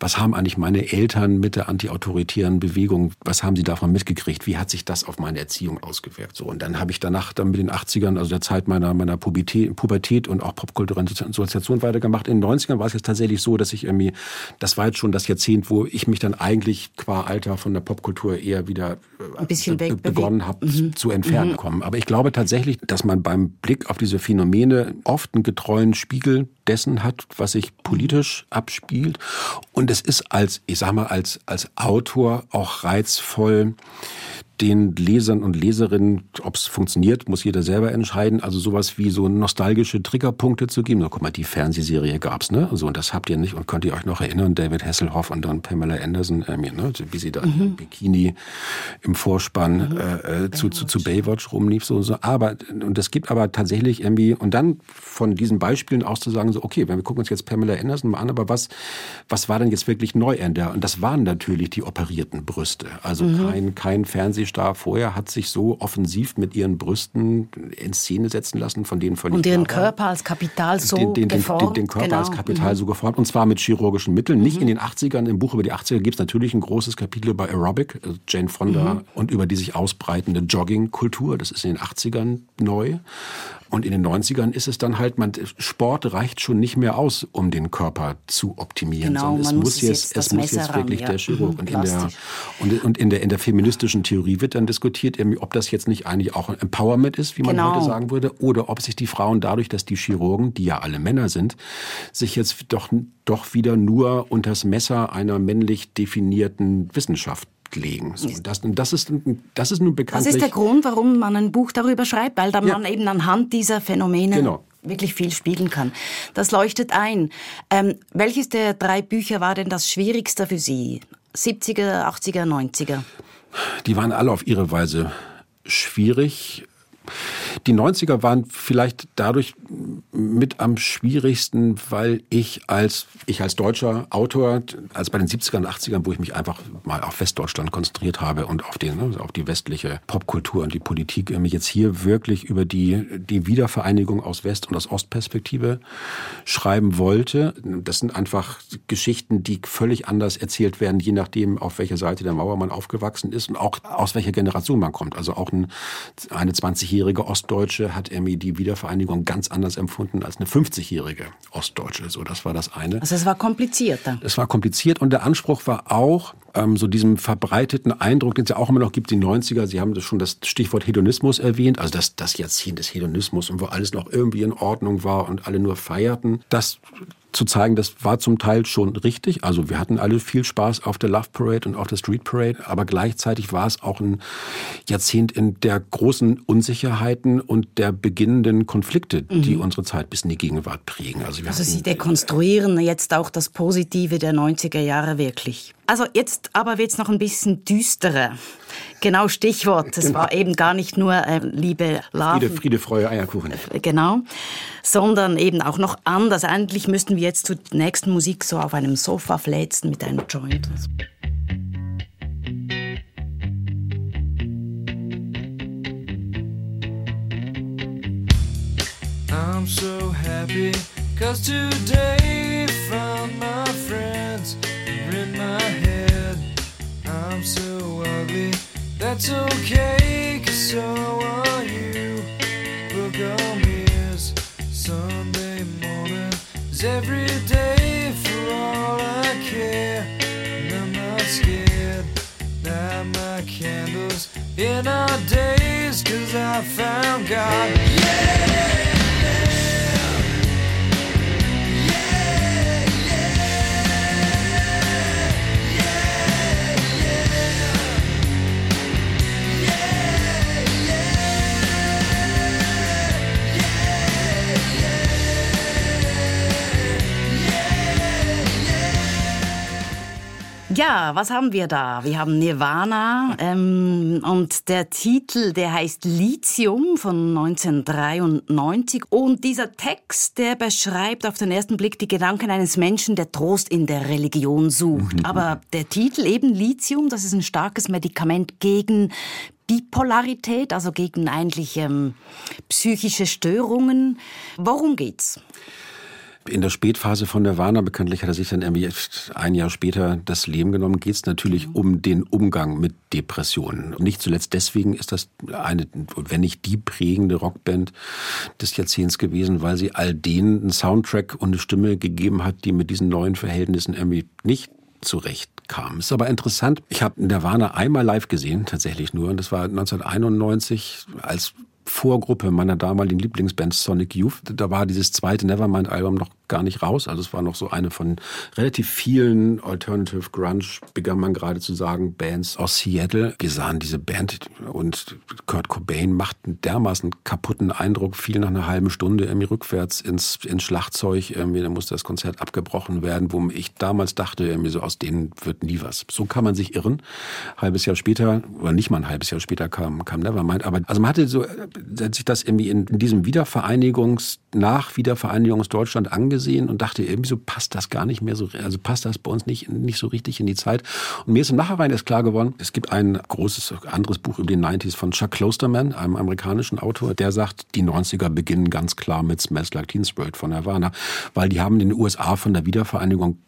was haben eigentlich meine Eltern mit der antiautoritären Bewegung, was haben sie davon mitgekriegt? Wie hat sich das auf meine Erziehung ausgewirkt? So, und dann habe ich danach dann mit den 80ern, also der Zeit meiner, meiner Pubertät, Pubertät und auch popkulturellen Sozialisation weitergemacht. In den 90ern war es jetzt tatsächlich so, dass ich irgendwie, das war jetzt schon das Jahrzehnt, wo ich mich dann eigentlich qua Alter von der Popkultur eher wieder äh, ein bisschen be begonnen habe mhm. zu entfernen mhm. kommen. Aber ich glaube tatsächlich, dass man beim Blick auf diese Phänomene oft einen getreuen Spiegel dessen hat, was sich politisch abspielt. Und es ist als, ich sag mal, als, als Autor auch reizvoll, den Lesern und Leserinnen, ob es funktioniert, muss jeder selber entscheiden. Also sowas wie so nostalgische Triggerpunkte zu geben. So, guck mal, die Fernsehserie gab's, ne? So, und das habt ihr nicht. Und könnt ihr euch noch erinnern, David Hasselhoff und dann Pamela Anderson, äh, ne? wie sie da mhm. im Bikini im Vorspann mhm. äh, äh zu, zu, zu Baywatch rumlief. So, so. Aber, und es gibt aber tatsächlich irgendwie, und dann von diesen Beispielen aus zu sagen, so, okay, wir gucken uns jetzt Pamela Anderson mal an, aber was, was war denn jetzt wirklich neu in der? Und das waren natürlich die operierten Brüste. Also mhm. kein, kein Fernseh Fernsehstar vorher hat sich so offensiv mit ihren Brüsten in Szene setzen lassen, von denen völlig Und ihren Körper als Kapital so den, den, geformt. Den, den Körper genau. als Kapital mhm. so geformt. Und zwar mit chirurgischen Mitteln. Nicht mhm. in den 80ern, im Buch über die 80er gibt es natürlich ein großes Kapitel über Aerobic, also Jane Fonda, mhm. und über die sich ausbreitende Jogging-Kultur. Das ist in den 80ern neu. Und in den 90ern ist es dann halt, man, Sport reicht schon nicht mehr aus, um den Körper zu optimieren. Genau, es muss jetzt, jetzt es muss jetzt wirklich ran, ja. der Chirurg. Mhm, und, in der, und, und, in der, in der feministischen Theorie wird dann diskutiert, ob das jetzt nicht eigentlich auch ein Empowerment ist, wie man genau. heute sagen würde, oder ob sich die Frauen dadurch, dass die Chirurgen, die ja alle Männer sind, sich jetzt doch, doch wieder nur unter das Messer einer männlich definierten Wissenschaft legen. So, das, das, ist, das ist nun bekanntlich... Das ist der Grund, warum man ein Buch darüber schreibt, weil da ja. man eben anhand dieser Phänomene genau. wirklich viel spiegeln kann. Das leuchtet ein. Ähm, welches der drei Bücher war denn das Schwierigste für Sie? 70er, 80er, 90er? Die waren alle auf ihre Weise schwierig. Die 90er waren vielleicht dadurch mit am schwierigsten, weil ich als, ich als deutscher Autor, als bei den 70ern und 80ern, wo ich mich einfach mal auf Westdeutschland konzentriert habe und auf, den, ne, auf die westliche Popkultur und die Politik, mich jetzt hier wirklich über die, die Wiedervereinigung aus West- und aus Ostperspektive schreiben wollte. Das sind einfach Geschichten, die völlig anders erzählt werden, je nachdem, auf welcher Seite der Mauer man aufgewachsen ist und auch aus welcher Generation man kommt. Also auch ein, eine 20-jährige Ostdeutsche Ostdeutsche hat Emmy die Wiedervereinigung ganz anders empfunden als eine 50-jährige Ostdeutsche. So, das war das eine. Also es war komplizierter. Es war kompliziert und der Anspruch war auch, ähm, so diesem verbreiteten Eindruck, den es ja auch immer noch gibt, die 90er, Sie haben das schon das Stichwort Hedonismus erwähnt, also das, das Jahrzehnt des Hedonismus und wo alles noch irgendwie in Ordnung war und alle nur feierten. Das zu zeigen, das war zum Teil schon richtig. Also wir hatten alle viel Spaß auf der Love Parade und auf der Street Parade, aber gleichzeitig war es auch ein Jahrzehnt in der großen Unsicherheiten und der beginnenden Konflikte, mhm. die unsere Zeit bis in die Gegenwart prägen. Also, also Sie dekonstruieren jetzt auch das Positive der 90er Jahre wirklich. Also jetzt aber wird's noch ein bisschen düsterer. Genau, Stichwort. Es genau. war eben gar nicht nur äh, Liebe, Love. Friede, Friede, Freude, Eierkuchen. Genau. Sondern eben auch noch anders. Eigentlich müssten wir jetzt zur nächsten Musik so auf einem Sofa fläzen mit einem Joint. I'm I'm so happy, cause today that's okay, cause so are you. On mirrors, Sunday morning is every day for all I care. And I'm not scared, light my candles in our days, cause I found God. Yeah! Ja, was haben wir da? Wir haben Nirvana ähm, und der Titel, der heißt Lithium von 1993 und dieser Text, der beschreibt auf den ersten Blick die Gedanken eines Menschen, der Trost in der Religion sucht. Mhm. Aber der Titel eben Lithium, das ist ein starkes Medikament gegen Bipolarität, also gegen eigentlich ähm, psychische Störungen. Worum geht's? In der Spätphase von Nirvana, bekanntlich hat er sich dann irgendwie ein Jahr später das Leben genommen, geht es natürlich mhm. um den Umgang mit Depressionen. Und nicht zuletzt deswegen ist das eine, wenn nicht die prägende Rockband des Jahrzehnts gewesen, weil sie all denen einen Soundtrack und eine Stimme gegeben hat, die mit diesen neuen Verhältnissen irgendwie nicht zurechtkam. Ist aber interessant. Ich habe Nirvana einmal live gesehen, tatsächlich nur, und das war 1991, als Vorgruppe meiner damaligen Lieblingsband Sonic Youth. Da war dieses zweite Nevermind-Album noch gar nicht raus. Also es war noch so eine von relativ vielen Alternative Grunge, begann man gerade zu sagen, Bands aus Seattle. Wir sahen diese Band und Kurt Cobain macht einen dermaßen kaputten Eindruck, fiel nach einer halben Stunde irgendwie rückwärts ins, ins Schlagzeug. Irgendwie, da musste das Konzert abgebrochen werden, wo ich damals dachte, irgendwie so aus denen wird nie was. So kann man sich irren. Halbes Jahr später, oder nicht mal ein halbes Jahr später kam, kam Nevermind. Aber also man hatte so, hat sich das irgendwie in, in diesem Wiedervereinigungs, nach Wiedervereinigungs-Deutschland angesehen gesehen und dachte, irgendwie so passt das gar nicht mehr so, also passt das bei uns nicht, nicht so richtig in die Zeit. Und mir ist im Nachhinein erst klar geworden, es gibt ein großes anderes Buch über die 90s von Chuck Klosterman, einem amerikanischen Autor, der sagt, die 90er beginnen ganz klar mit Smells Like Teen Spirit von Nirvana, weil die haben in den USA von der Wiedervereinigung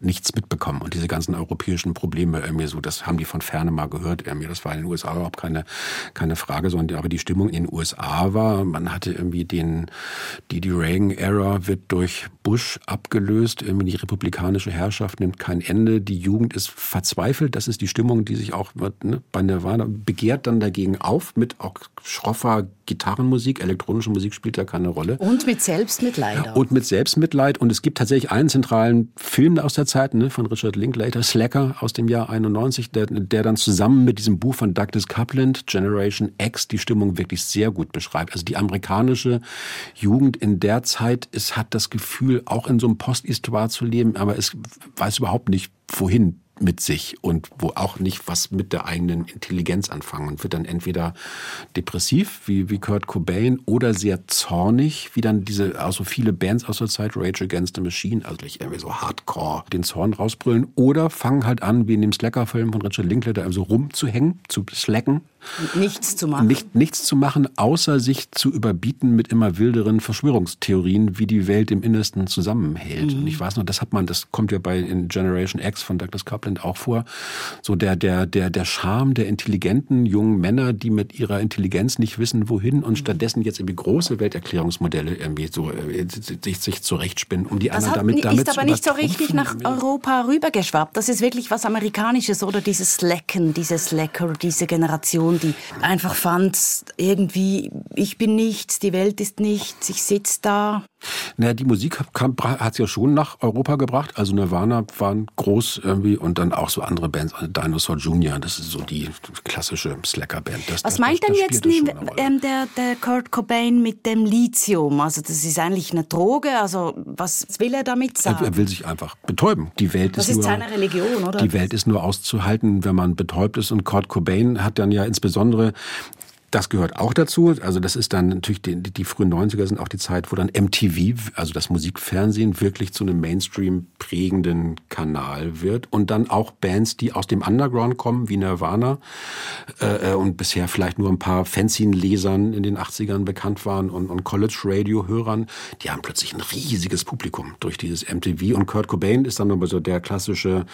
nichts mitbekommen und diese ganzen europäischen Probleme irgendwie so, das haben die von ferne mal gehört irgendwie, das war in den USA überhaupt keine, keine Frage, sondern aber die Stimmung in den USA war, man hatte irgendwie den, die, die Reagan-Ära wird durch Bush abgelöst. Irgendwie die republikanische Herrschaft nimmt kein Ende. Die Jugend ist verzweifelt. Das ist die Stimmung, die sich auch ne, bei Nirvana begehrt dann dagegen auf mit auch schroffer Gitarrenmusik. Elektronische Musik spielt da keine Rolle. Und mit Selbstmitleid. Auch. Und mit Selbstmitleid. Und es gibt tatsächlich einen zentralen Film aus der Zeit ne, von Richard Linklater, Slacker aus dem Jahr 91, der, der dann zusammen mit diesem Buch von Douglas Coupland, Generation X, die Stimmung wirklich sehr gut beschreibt. Also die amerikanische Jugend in der Zeit ist, hat das Gefühl, auch in so einem Post-Histoire zu leben, aber es weiß überhaupt nicht, wohin mit sich und wo auch nicht was mit der eigenen Intelligenz anfangen und wird dann entweder depressiv wie, wie Kurt Cobain oder sehr zornig, wie dann diese, also viele Bands aus der Zeit, Rage Against the Machine, also irgendwie so Hardcore, den Zorn rausbrüllen oder fangen halt an, wie in dem Slacker-Film von Richard Linklater, also rumzuhängen, zu slacken Nichts zu machen. Nicht, nichts zu machen, außer sich zu überbieten mit immer wilderen Verschwörungstheorien, wie die Welt im Innersten zusammenhält. Mhm. Und ich weiß noch, das hat man, das kommt ja bei in Generation X von Douglas Coupland auch vor. So der, der, der, der Charme der intelligenten jungen Männer, die mit ihrer Intelligenz nicht wissen, wohin und mhm. stattdessen jetzt irgendwie große Welterklärungsmodelle irgendwie so äh, sich, sich zurechtspinnen, um die das anderen damit, damit ist aber nicht so richtig nach Europa rübergeschwappt. Das ist wirklich was Amerikanisches oder dieses Slacken, dieses Slacker, diese Generation die einfach fand, irgendwie, ich bin nichts, die Welt ist nichts, ich sitze da. Naja, die Musik hat es ja schon nach Europa gebracht. Also Nirvana waren groß irgendwie und dann auch so andere Bands, also Dinosaur Jr., das ist so die klassische Slacker-Band. Was das, meint denn jetzt die, ähm, der, der Kurt Cobain mit dem Lithium? Also das ist eigentlich eine Droge, also was will er damit sagen? Er will sich einfach betäuben. Die Welt das ist, ist nur, seine Religion, oder? Die Welt ist nur auszuhalten, wenn man betäubt ist und Kurt Cobain hat dann ja ins insbesondere Das gehört auch dazu. Also das ist dann natürlich, die, die frühen 90er sind auch die Zeit, wo dann MTV, also das Musikfernsehen, wirklich zu einem Mainstream prägenden Kanal wird. Und dann auch Bands, die aus dem Underground kommen, wie Nirvana, äh, äh und bisher vielleicht nur ein paar Fanzine-Lesern in den 80ern bekannt waren und, und College-Radio-Hörern, die haben plötzlich ein riesiges Publikum durch dieses MTV. Und Kurt Cobain ist dann aber so der klassische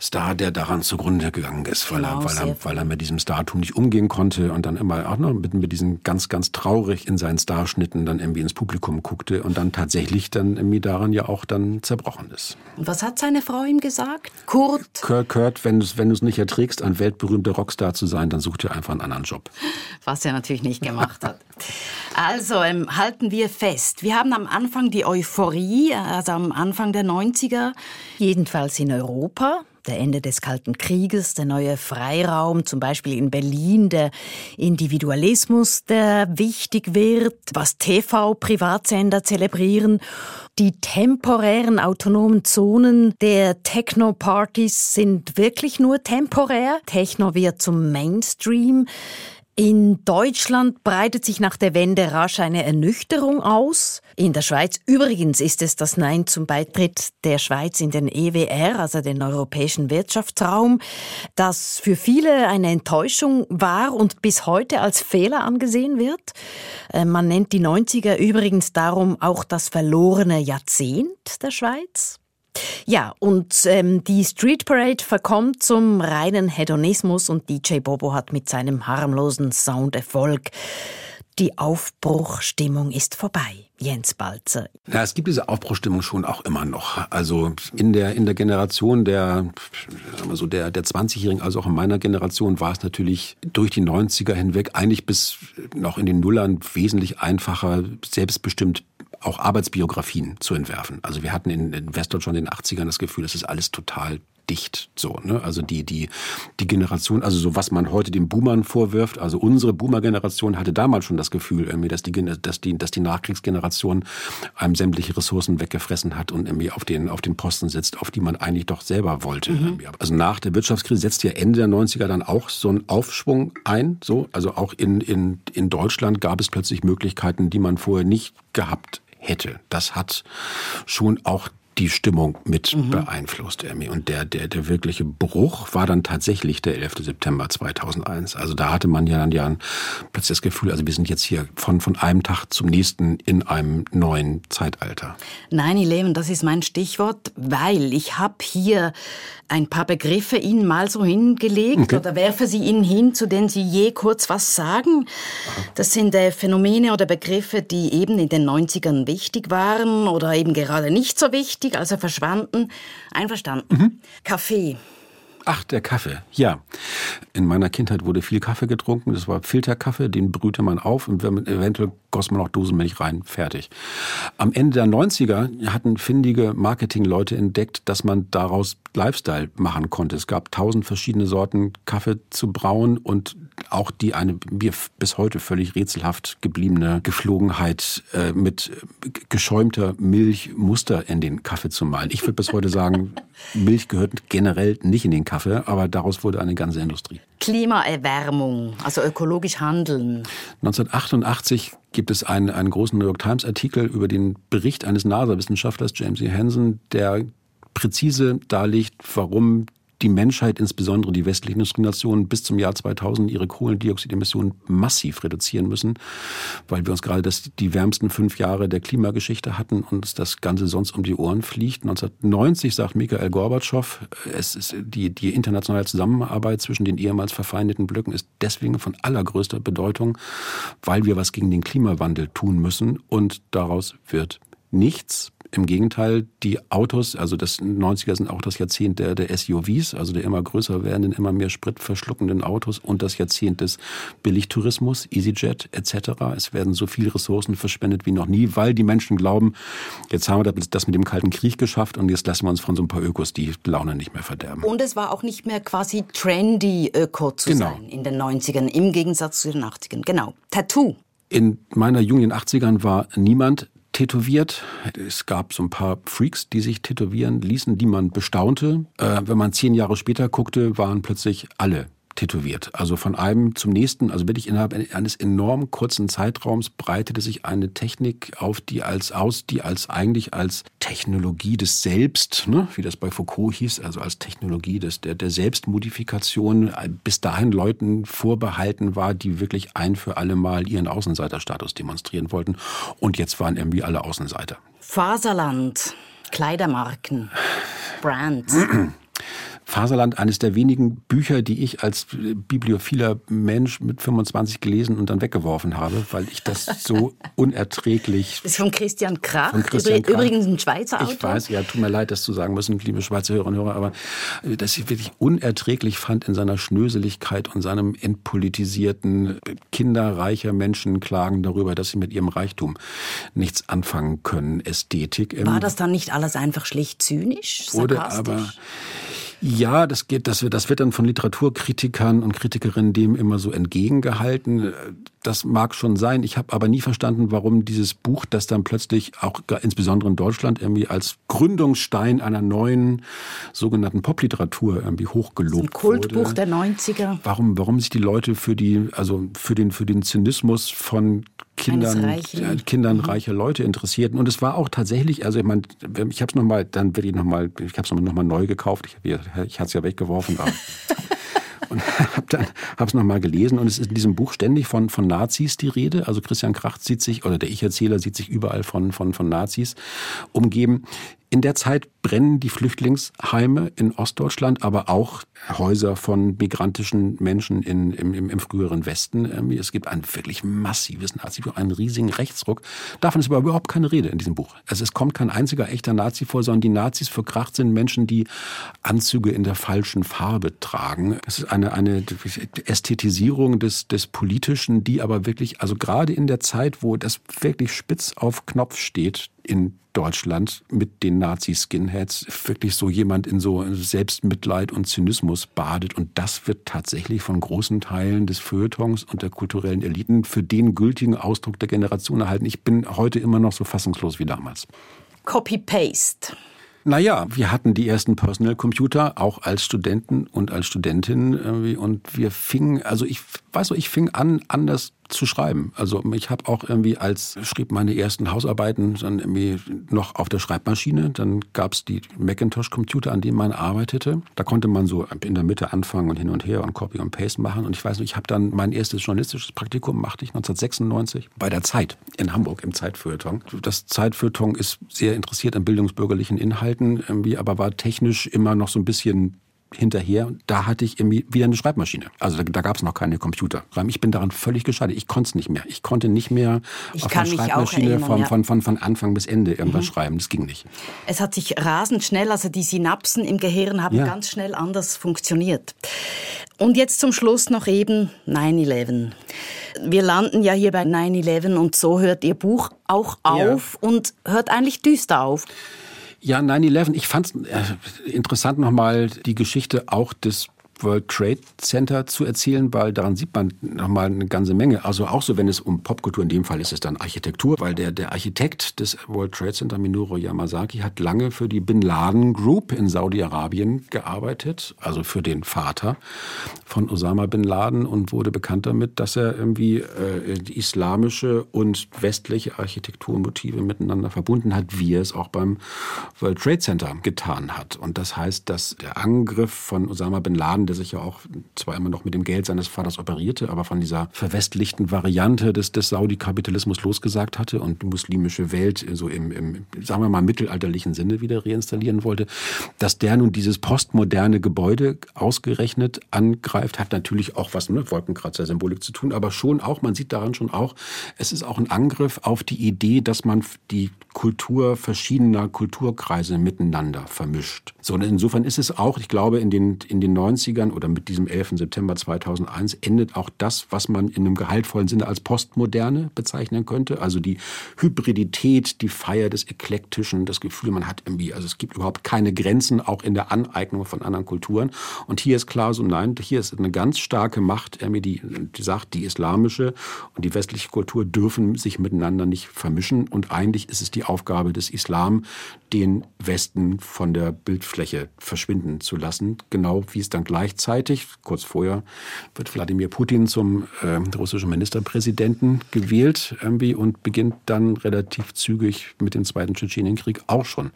Star, der daran zugrunde gegangen ist, weil, genau, er, weil, er, weil er mit diesem Startum nicht umgehen konnte und dann immer auch noch mit, mit diesen ganz, ganz traurig in seinen Starschnitten dann irgendwie ins Publikum guckte und dann tatsächlich dann irgendwie daran ja auch dann zerbrochen ist. Und was hat seine Frau ihm gesagt? Kurt? Kurt, Kurt wenn du es wenn nicht erträgst, ein weltberühmter Rockstar zu sein, dann such dir einfach einen anderen Job. Was er natürlich nicht gemacht hat. Also ähm, halten wir fest, wir haben am Anfang die Euphorie, also am Anfang der 90er. Jedenfalls in Europa der Ende des Kalten Krieges, der neue Freiraum, zum Beispiel in Berlin, der Individualismus, der wichtig wird, was TV-Privatsender zelebrieren, die temporären autonomen Zonen der Techno-Partys sind wirklich nur temporär. Techno wird zum Mainstream. In Deutschland breitet sich nach der Wende rasch eine Ernüchterung aus. In der Schweiz übrigens ist es das Nein zum Beitritt der Schweiz in den EWR, also den Europäischen Wirtschaftsraum, das für viele eine Enttäuschung war und bis heute als Fehler angesehen wird. Äh, man nennt die 90er übrigens darum auch das verlorene Jahrzehnt der Schweiz. Ja, und ähm, die Street Parade verkommt zum reinen Hedonismus und DJ Bobo hat mit seinem harmlosen Sound Erfolg. Die Aufbruchstimmung ist vorbei. Jens Balzer. Ja, es gibt diese Aufbruchstimmung schon auch immer noch. Also in der, in der Generation der, sagen wir so, der, der 20-Jährigen, also auch in meiner Generation, war es natürlich durch die 90er hinweg eigentlich bis noch in den Nullern wesentlich einfacher, selbstbestimmt auch Arbeitsbiografien zu entwerfen. Also wir hatten in, Westdeutschland in den 80ern das Gefühl, das ist alles total dicht. So, ne? Also die, die, die Generation, also so was man heute den Boomern vorwirft, also unsere Boomer-Generation hatte damals schon das Gefühl, irgendwie, dass die, dass die, dass die Nachkriegsgeneration einem sämtliche Ressourcen weggefressen hat und irgendwie auf den, auf den Posten sitzt, auf die man eigentlich doch selber wollte. Mhm. Also nach der Wirtschaftskrise setzt ja Ende der 90er dann auch so ein Aufschwung ein. So, also auch in, in, in Deutschland gab es plötzlich Möglichkeiten, die man vorher nicht gehabt hätte. Das hat schon auch die Stimmung mit mhm. beeinflusst, Emmy. Und der, der, der wirkliche Bruch war dann tatsächlich der 11. September 2001. Also da hatte man ja dann ja plötzlich das Gefühl, also wir sind jetzt hier von, von einem Tag zum nächsten in einem neuen Zeitalter. 9-11, das ist mein Stichwort, weil ich habe hier ein paar Begriffe Ihnen mal so hingelegt okay. oder werfe sie Ihnen hin, zu denen Sie je kurz was sagen. Das sind äh, Phänomene oder Begriffe, die eben in den 90ern wichtig waren oder eben gerade nicht so wichtig, also verschwanden. Einverstanden. Mhm. Kaffee. Ach, der Kaffee. Ja. In meiner Kindheit wurde viel Kaffee getrunken. Das war Filterkaffee, den brühte man auf und eventuell goss man auch Dosenmilch rein. Fertig. Am Ende der 90er hatten findige Marketingleute entdeckt, dass man daraus Lifestyle machen konnte. Es gab tausend verschiedene Sorten Kaffee zu brauen und auch die eine mir bis heute völlig rätselhaft gebliebene Geflogenheit äh, mit geschäumter Milch Muster in den Kaffee zu malen. Ich würde bis heute sagen, [laughs] Milch gehört generell nicht in den Kaffee, aber daraus wurde eine ganze Industrie. Klimaerwärmung, also ökologisch handeln. 1988 gibt es einen, einen großen New York Times Artikel über den Bericht eines NASA-Wissenschaftlers, James E. Hansen, der präzise darlegt, warum die Menschheit, insbesondere die westlichen Industrienationen, bis zum Jahr 2000 ihre Kohlendioxidemissionen massiv reduzieren müssen, weil wir uns gerade das, die wärmsten fünf Jahre der Klimageschichte hatten und das Ganze sonst um die Ohren fliegt. 1990 sagt Mikhail Gorbatschow, es ist die, die internationale Zusammenarbeit zwischen den ehemals verfeindeten Blöcken ist deswegen von allergrößter Bedeutung, weil wir was gegen den Klimawandel tun müssen und daraus wird nichts. Im Gegenteil, die Autos, also das 90er sind auch das Jahrzehnt der, der SUVs, also der immer größer werdenden, immer mehr spritverschluckenden Autos und das Jahrzehnt des Billigtourismus, EasyJet etc. Es werden so viele Ressourcen verschwendet wie noch nie, weil die Menschen glauben, jetzt haben wir das mit dem Kalten Krieg geschafft und jetzt lassen wir uns von so ein paar Ökos die Laune nicht mehr verderben. Und es war auch nicht mehr quasi trendy, Öko zu genau. sein in den 90ern, im Gegensatz zu den 80ern. Genau. Tattoo. In meiner Jugend in den 80ern war niemand tätowiert. Es gab so ein paar Freaks, die sich tätowieren ließen, die man bestaunte. Äh, wenn man zehn Jahre später guckte, waren plötzlich alle tätowiert. Also von einem zum nächsten, also wirklich innerhalb eines enorm kurzen Zeitraums breitete sich eine Technik auf, die als aus, die als eigentlich als Technologie des Selbst, ne, wie das bei Foucault hieß, also als Technologie des, der, der Selbstmodifikation äh, bis dahin Leuten vorbehalten war, die wirklich ein für alle Mal ihren Außenseiterstatus demonstrieren wollten. Und jetzt waren irgendwie alle Außenseiter. Faserland, Kleidermarken, Brands. [clears throat] Faserland eines der wenigen Bücher, die ich als bibliophiler Mensch mit 25 gelesen und dann weggeworfen habe, weil ich das so [laughs] unerträglich. Das ist von Christian Krach, von Christian Krach. übrigens ein Schweizer Autor. Ich weiß, ja, tut mir leid, das zu sagen müssen, liebe Schweizer Hörerinnen und Hörer, aber äh, dass ich wirklich unerträglich fand in seiner Schnöseligkeit und seinem entpolitisierten Kinder reicher Menschen klagen darüber, dass sie mit ihrem Reichtum nichts anfangen können, Ästhetik. War das dann nicht alles einfach schlicht zynisch, sarkastisch? Wurde aber ja, das geht, das wird, das wird dann von Literaturkritikern und Kritikerinnen dem immer so entgegengehalten. Das mag schon sein. Ich habe aber nie verstanden, warum dieses Buch, das dann plötzlich auch insbesondere in Deutschland irgendwie als Gründungsstein einer neuen sogenannten Popliteratur irgendwie hochgelobt Ein Kultbuch wurde. der 90er. Warum, warum sich die Leute für die, also für den, für den Zynismus von Kindern, äh, Kindern mhm. reiche Leute interessierten. Und es war auch tatsächlich, also ich meine, ich habe es nochmal, dann werde ich nochmal, ich habe es nochmal neu gekauft. Ich, ich hatte es ja weggeworfen. [laughs] und [laughs] habe dann habe es nochmal gelesen und es ist in diesem Buch ständig von von Nazis die Rede. Also Christian Kracht sieht sich oder der Ich-Erzähler sieht sich überall von von von Nazis umgeben. In der Zeit brennen die Flüchtlingsheime in Ostdeutschland, aber auch Häuser von migrantischen Menschen in, im, im, früheren Westen. Es gibt ein wirklich massives Nazi, einen riesigen Rechtsruck. Davon ist aber überhaupt keine Rede in diesem Buch. Also es kommt kein einziger echter Nazi vor, sondern die Nazis für Kracht sind Menschen, die Anzüge in der falschen Farbe tragen. Es ist eine, eine Ästhetisierung des, des Politischen, die aber wirklich, also gerade in der Zeit, wo das wirklich spitz auf Knopf steht, in Deutschland mit den Nazi-Skinheads wirklich so jemand in so Selbstmitleid und Zynismus badet. Und das wird tatsächlich von großen Teilen des Feuilletons und der kulturellen Eliten für den gültigen Ausdruck der Generation erhalten. Ich bin heute immer noch so fassungslos wie damals. Copy-Paste. Naja, wir hatten die ersten Personal Computer, auch als Studenten und als Studentin irgendwie. Und wir fingen, also ich weiß so, ich fing an, anders zu schreiben. Also ich habe auch irgendwie als schrieb meine ersten Hausarbeiten dann irgendwie noch auf der Schreibmaschine. Dann gab es die Macintosh-Computer, an denen man arbeitete. Da konnte man so in der Mitte anfangen und hin und her und Copy und Paste machen. Und ich weiß nicht, ich habe dann mein erstes journalistisches Praktikum machte ich 1996 bei der Zeit in Hamburg im Zeitfeuilleton. Das Zeitfeuilleton ist sehr interessiert an bildungsbürgerlichen Inhalten, irgendwie, aber war technisch immer noch so ein bisschen hinterher. Und da hatte ich irgendwie wieder eine Schreibmaschine. Also da, da gab es noch keine Computer. Ich bin daran völlig gescheitert. Ich konnte es nicht mehr. Ich konnte nicht mehr ich auf einer Schreibmaschine erinnern, von, ja. von, von, von Anfang bis Ende irgendwas mhm. schreiben. Das ging nicht. Es hat sich rasend schnell, also die Synapsen im Gehirn haben Ja. ganz schnell anders funktioniert. Und jetzt zum Schluss noch eben 9-11. Wir landen ja hier bei 9-11 und so hört Ihr Buch auch Ja. auf und hört eigentlich düster auf. Ja, 9-11, ich fand es interessant nochmal die Geschichte auch des World Trade Center zu erzählen, weil daran sieht man nochmal eine ganze Menge. Also auch so, wenn es um Popkultur, in dem Fall ist es dann Architektur, weil der, der Architekt des World Trade Center, Minoru Yamasaki, hat lange für die Bin Laden Group in Saudi-Arabien gearbeitet, also für den Vater von Osama Bin Laden und wurde bekannt damit, dass er irgendwie äh, die islamische und westliche Architekturmotive miteinander verbunden hat, wie er es auch beim World Trade Center getan hat. Und das heißt, dass der Angriff von Osama Bin Laden, der sich ja auch zwar immer noch mit dem Geld seines Vaters operierte, aber von dieser verwestlichten Variante des, des Saudi-Kapitalismus losgesagt hatte und die muslimische Welt so im, im, sagen wir mal, mittelalterlichen Sinne wieder reinstallieren wollte, dass der nun dieses postmoderne Gebäude ausgerechnet angreift, hat natürlich auch was mit Wolkenkratzer-Symbolik zu tun, aber schon auch, man sieht daran schon auch, es ist auch ein Angriff auf die Idee, dass man die Kultur verschiedener Kulturkreise miteinander vermischt. So, insofern ist es auch, ich glaube, in den, in den 90ern oder mit diesem 11. September 2001 endet auch das, was man in einem gehaltvollen Sinne als Postmoderne bezeichnen könnte. Also die Hybridität, die Feier des Eklektischen, das Gefühl, man hat irgendwie, also es gibt überhaupt keine Grenzen, auch in der Aneignung von anderen Kulturen. Und hier ist klar so, nein, hier ist eine ganz starke Macht, die, die sagt, die islamische und die westliche Kultur dürfen sich miteinander nicht vermischen. Und eigentlich ist es die Aufgabe des Islam, den Westen von der Bildfläche verschwinden zu lassen, genau wie es dann gleichzeitig gleichzeitig, kurz vorher, wird Wladimir Putin zum äh, russischen Ministerpräsidenten gewählt irgendwie und beginnt dann relativ zügig mit dem Zweiten Tschetschenienkrieg auch schon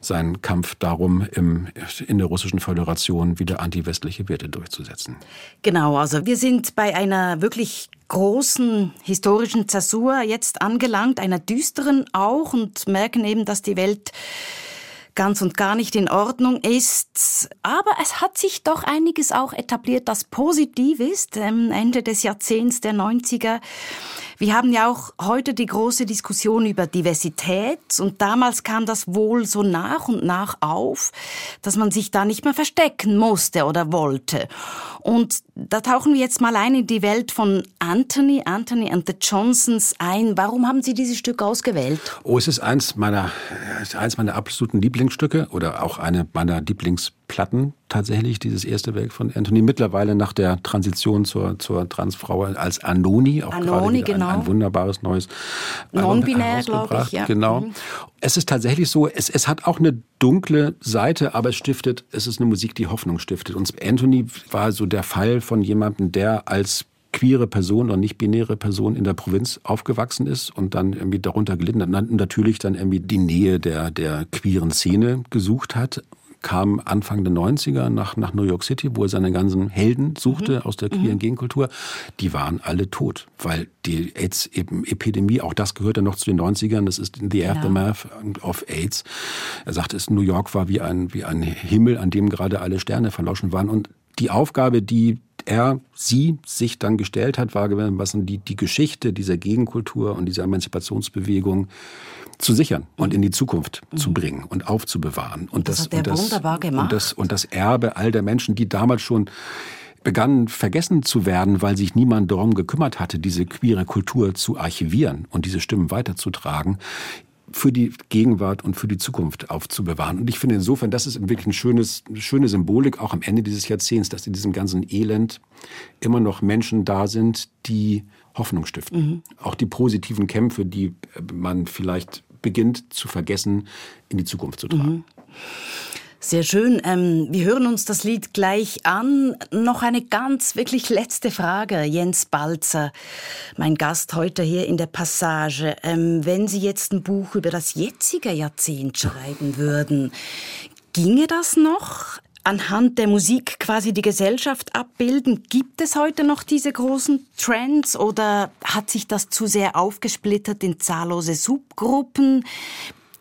seinen Kampf darum, im, in der russischen Föderation wieder antiwestliche Werte durchzusetzen. Genau, also wir sind bei einer wirklich großen historischen Zäsur jetzt angelangt, einer düsteren auch und merken eben, dass die Welt ganz und gar nicht in Ordnung ist. Aber es hat sich doch einiges auch etabliert, das positiv ist. Ende des Jahrzehnts der 90er wir haben ja auch heute die große Diskussion über Diversität und damals kam das wohl so nach und nach auf, dass man sich da nicht mehr verstecken musste oder wollte. Und da tauchen wir jetzt mal ein in die Welt von Anthony, Anthony and the Johnsons ein. Warum haben Sie dieses Stück ausgewählt? Oh, es ist eins meiner, eins meiner absoluten Lieblingsstücke oder auch eine meiner Lieblings Platten tatsächlich, dieses erste Werk von Anthony. Mittlerweile nach der Transition zur, zur Transfrau als Anoni, auch Anoni, gerade genau. ein, ein, wunderbares neues Non-binär, glaube ich. Ja. Genau. Mhm. Es ist tatsächlich so, es, es hat auch eine dunkle Seite, aber es stiftet, es ist eine Musik, die Hoffnung stiftet. Und Anthony war so der Fall von jemandem, der als queere Person oder nicht-binäre Person in der Provinz aufgewachsen ist und dann irgendwie darunter gelitten hat. Natürlich dann irgendwie die Nähe der, der queeren Szene gesucht hat kam Anfang der 90er nach, nach New York City, wo er seine ganzen Helden suchte mhm. aus der queeren mhm. Gegenkultur. Die waren alle tot, weil die AIDS-Epidemie, auch das gehörte noch zu den 90ern, das ist the aftermath ja. of AIDS. Er sagte, es New York war wie ein, wie ein Himmel, an dem gerade alle Sterne verlauschen waren. Und die Aufgabe, die er, sie sich dann gestellt hat, war gewissermaßen die, die Geschichte dieser Gegenkultur und dieser Emanzipationsbewegung zu sichern und in die Zukunft mhm. zu bringen und aufzubewahren. Und das, das hat er das, wunderbar gemacht. Und das, und das Erbe all der Menschen, die damals schon begannen vergessen zu werden, weil sich niemand darum gekümmert hatte, diese queere Kultur zu archivieren und diese Stimmen weiterzutragen, für die Gegenwart und für die Zukunft aufzubewahren. Und ich finde insofern, das ist wirklich ein schönes, eine schöne Symbolik auch am Ende dieses Jahrzehnts, dass in diesem ganzen Elend immer noch Menschen da sind, die Hoffnung stiften. Mhm. Auch die positiven Kämpfe, die man vielleicht beginnt zu vergessen, in die Zukunft zu tragen. Mhm. Sehr schön. Ähm, wir hören uns das Lied gleich an. Noch eine ganz wirklich letzte Frage. Jens Balzer, mein Gast heute hier in der Passage. Ähm, wenn Sie jetzt ein Buch über das jetzige Jahrzehnt schreiben würden, ginge das noch? Anhand der Musik quasi die Gesellschaft abbilden. Gibt es heute noch diese großen Trends oder hat sich das zu sehr aufgesplittert in zahllose Subgruppen?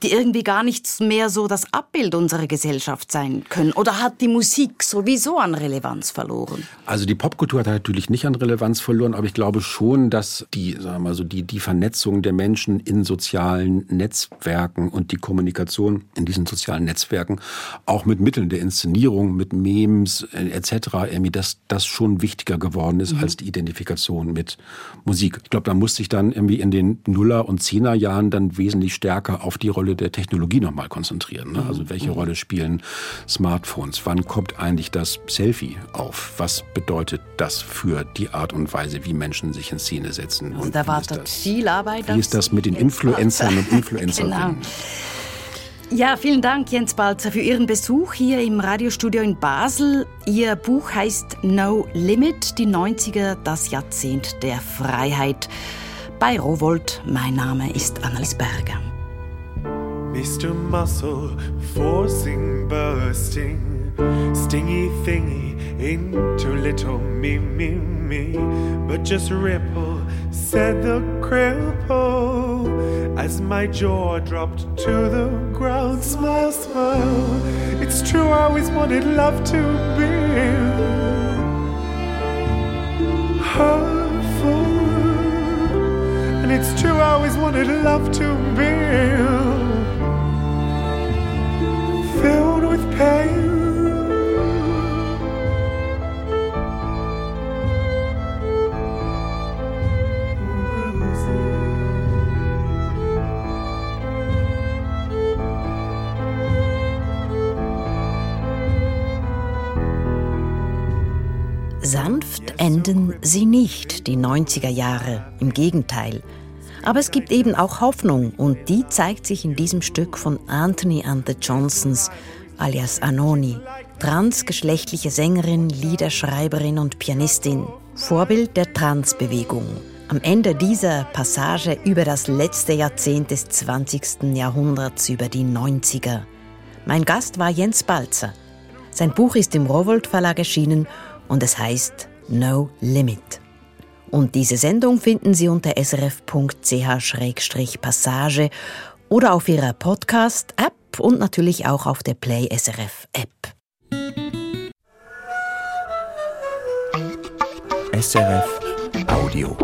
Die irgendwie gar nicht mehr so das Abbild unserer Gesellschaft sein können? Oder hat die Musik sowieso an Relevanz verloren? Also die Popkultur hat natürlich nicht an Relevanz verloren, aber ich glaube schon, dass die, sagen wir mal so, die, die Vernetzung der Menschen in sozialen Netzwerken und die Kommunikation in diesen sozialen Netzwerken, auch mit Mitteln der Inszenierung, mit Memes äh, etc., irgendwie, dass das schon wichtiger geworden ist mhm. als die Identifikation mit Musik. Ich glaube, da muss sich dann irgendwie in den Nuller- und Zehnerjahren dann wesentlich stärker auf die Rolle Rolle der Technologie nochmal konzentrieren. Ne? Also welche Rolle spielen Smartphones? Wann kommt eigentlich das Selfie auf? Was bedeutet das für die Art und Weise, wie Menschen sich in Szene setzen? Also da wartet viel Arbeit. Wie ist das mit den Influencern und Influencerinnen? [laughs] genau. Ja, vielen Dank, Jens Balzer, für Ihren Besuch hier im Radiostudio in Basel. Ihr Buch heißt No Limit, die 90er, das Jahrzehnt der Freiheit. Bei Rowold, mein Name ist Annelies Berger. Mr. Muscle forcing, bursting, stingy thingy into little me, me, me. But just ripple, said the cripple, as my jaw dropped to the ground. Smile, smile. It's true, I always wanted love to be hurtful. And it's true, I always wanted love to be filled with pain. Sanft enden sie nicht, die 90er Jahre. Im Gegenteil. Aber es gibt eben auch Hoffnung und die zeigt sich in diesem Stück von Anthony and the Johnsons alias Anoni. transgeschlechtliche Sängerin, Liederschreiberin und Pianistin, Vorbild der Transbewegung. Am Ende dieser Passage über das letzte Jahrzehnt des 20. Jahrhunderts, über die 90er. Mein Gast war Jens Balzer. Sein Buch ist im Rowold Verlag erschienen und es heißt No Limit. Und diese Sendung finden Sie unter srf.ch-passage oder auf Ihrer Podcast-App und natürlich auch auf der Play SRF App. SRF Audio.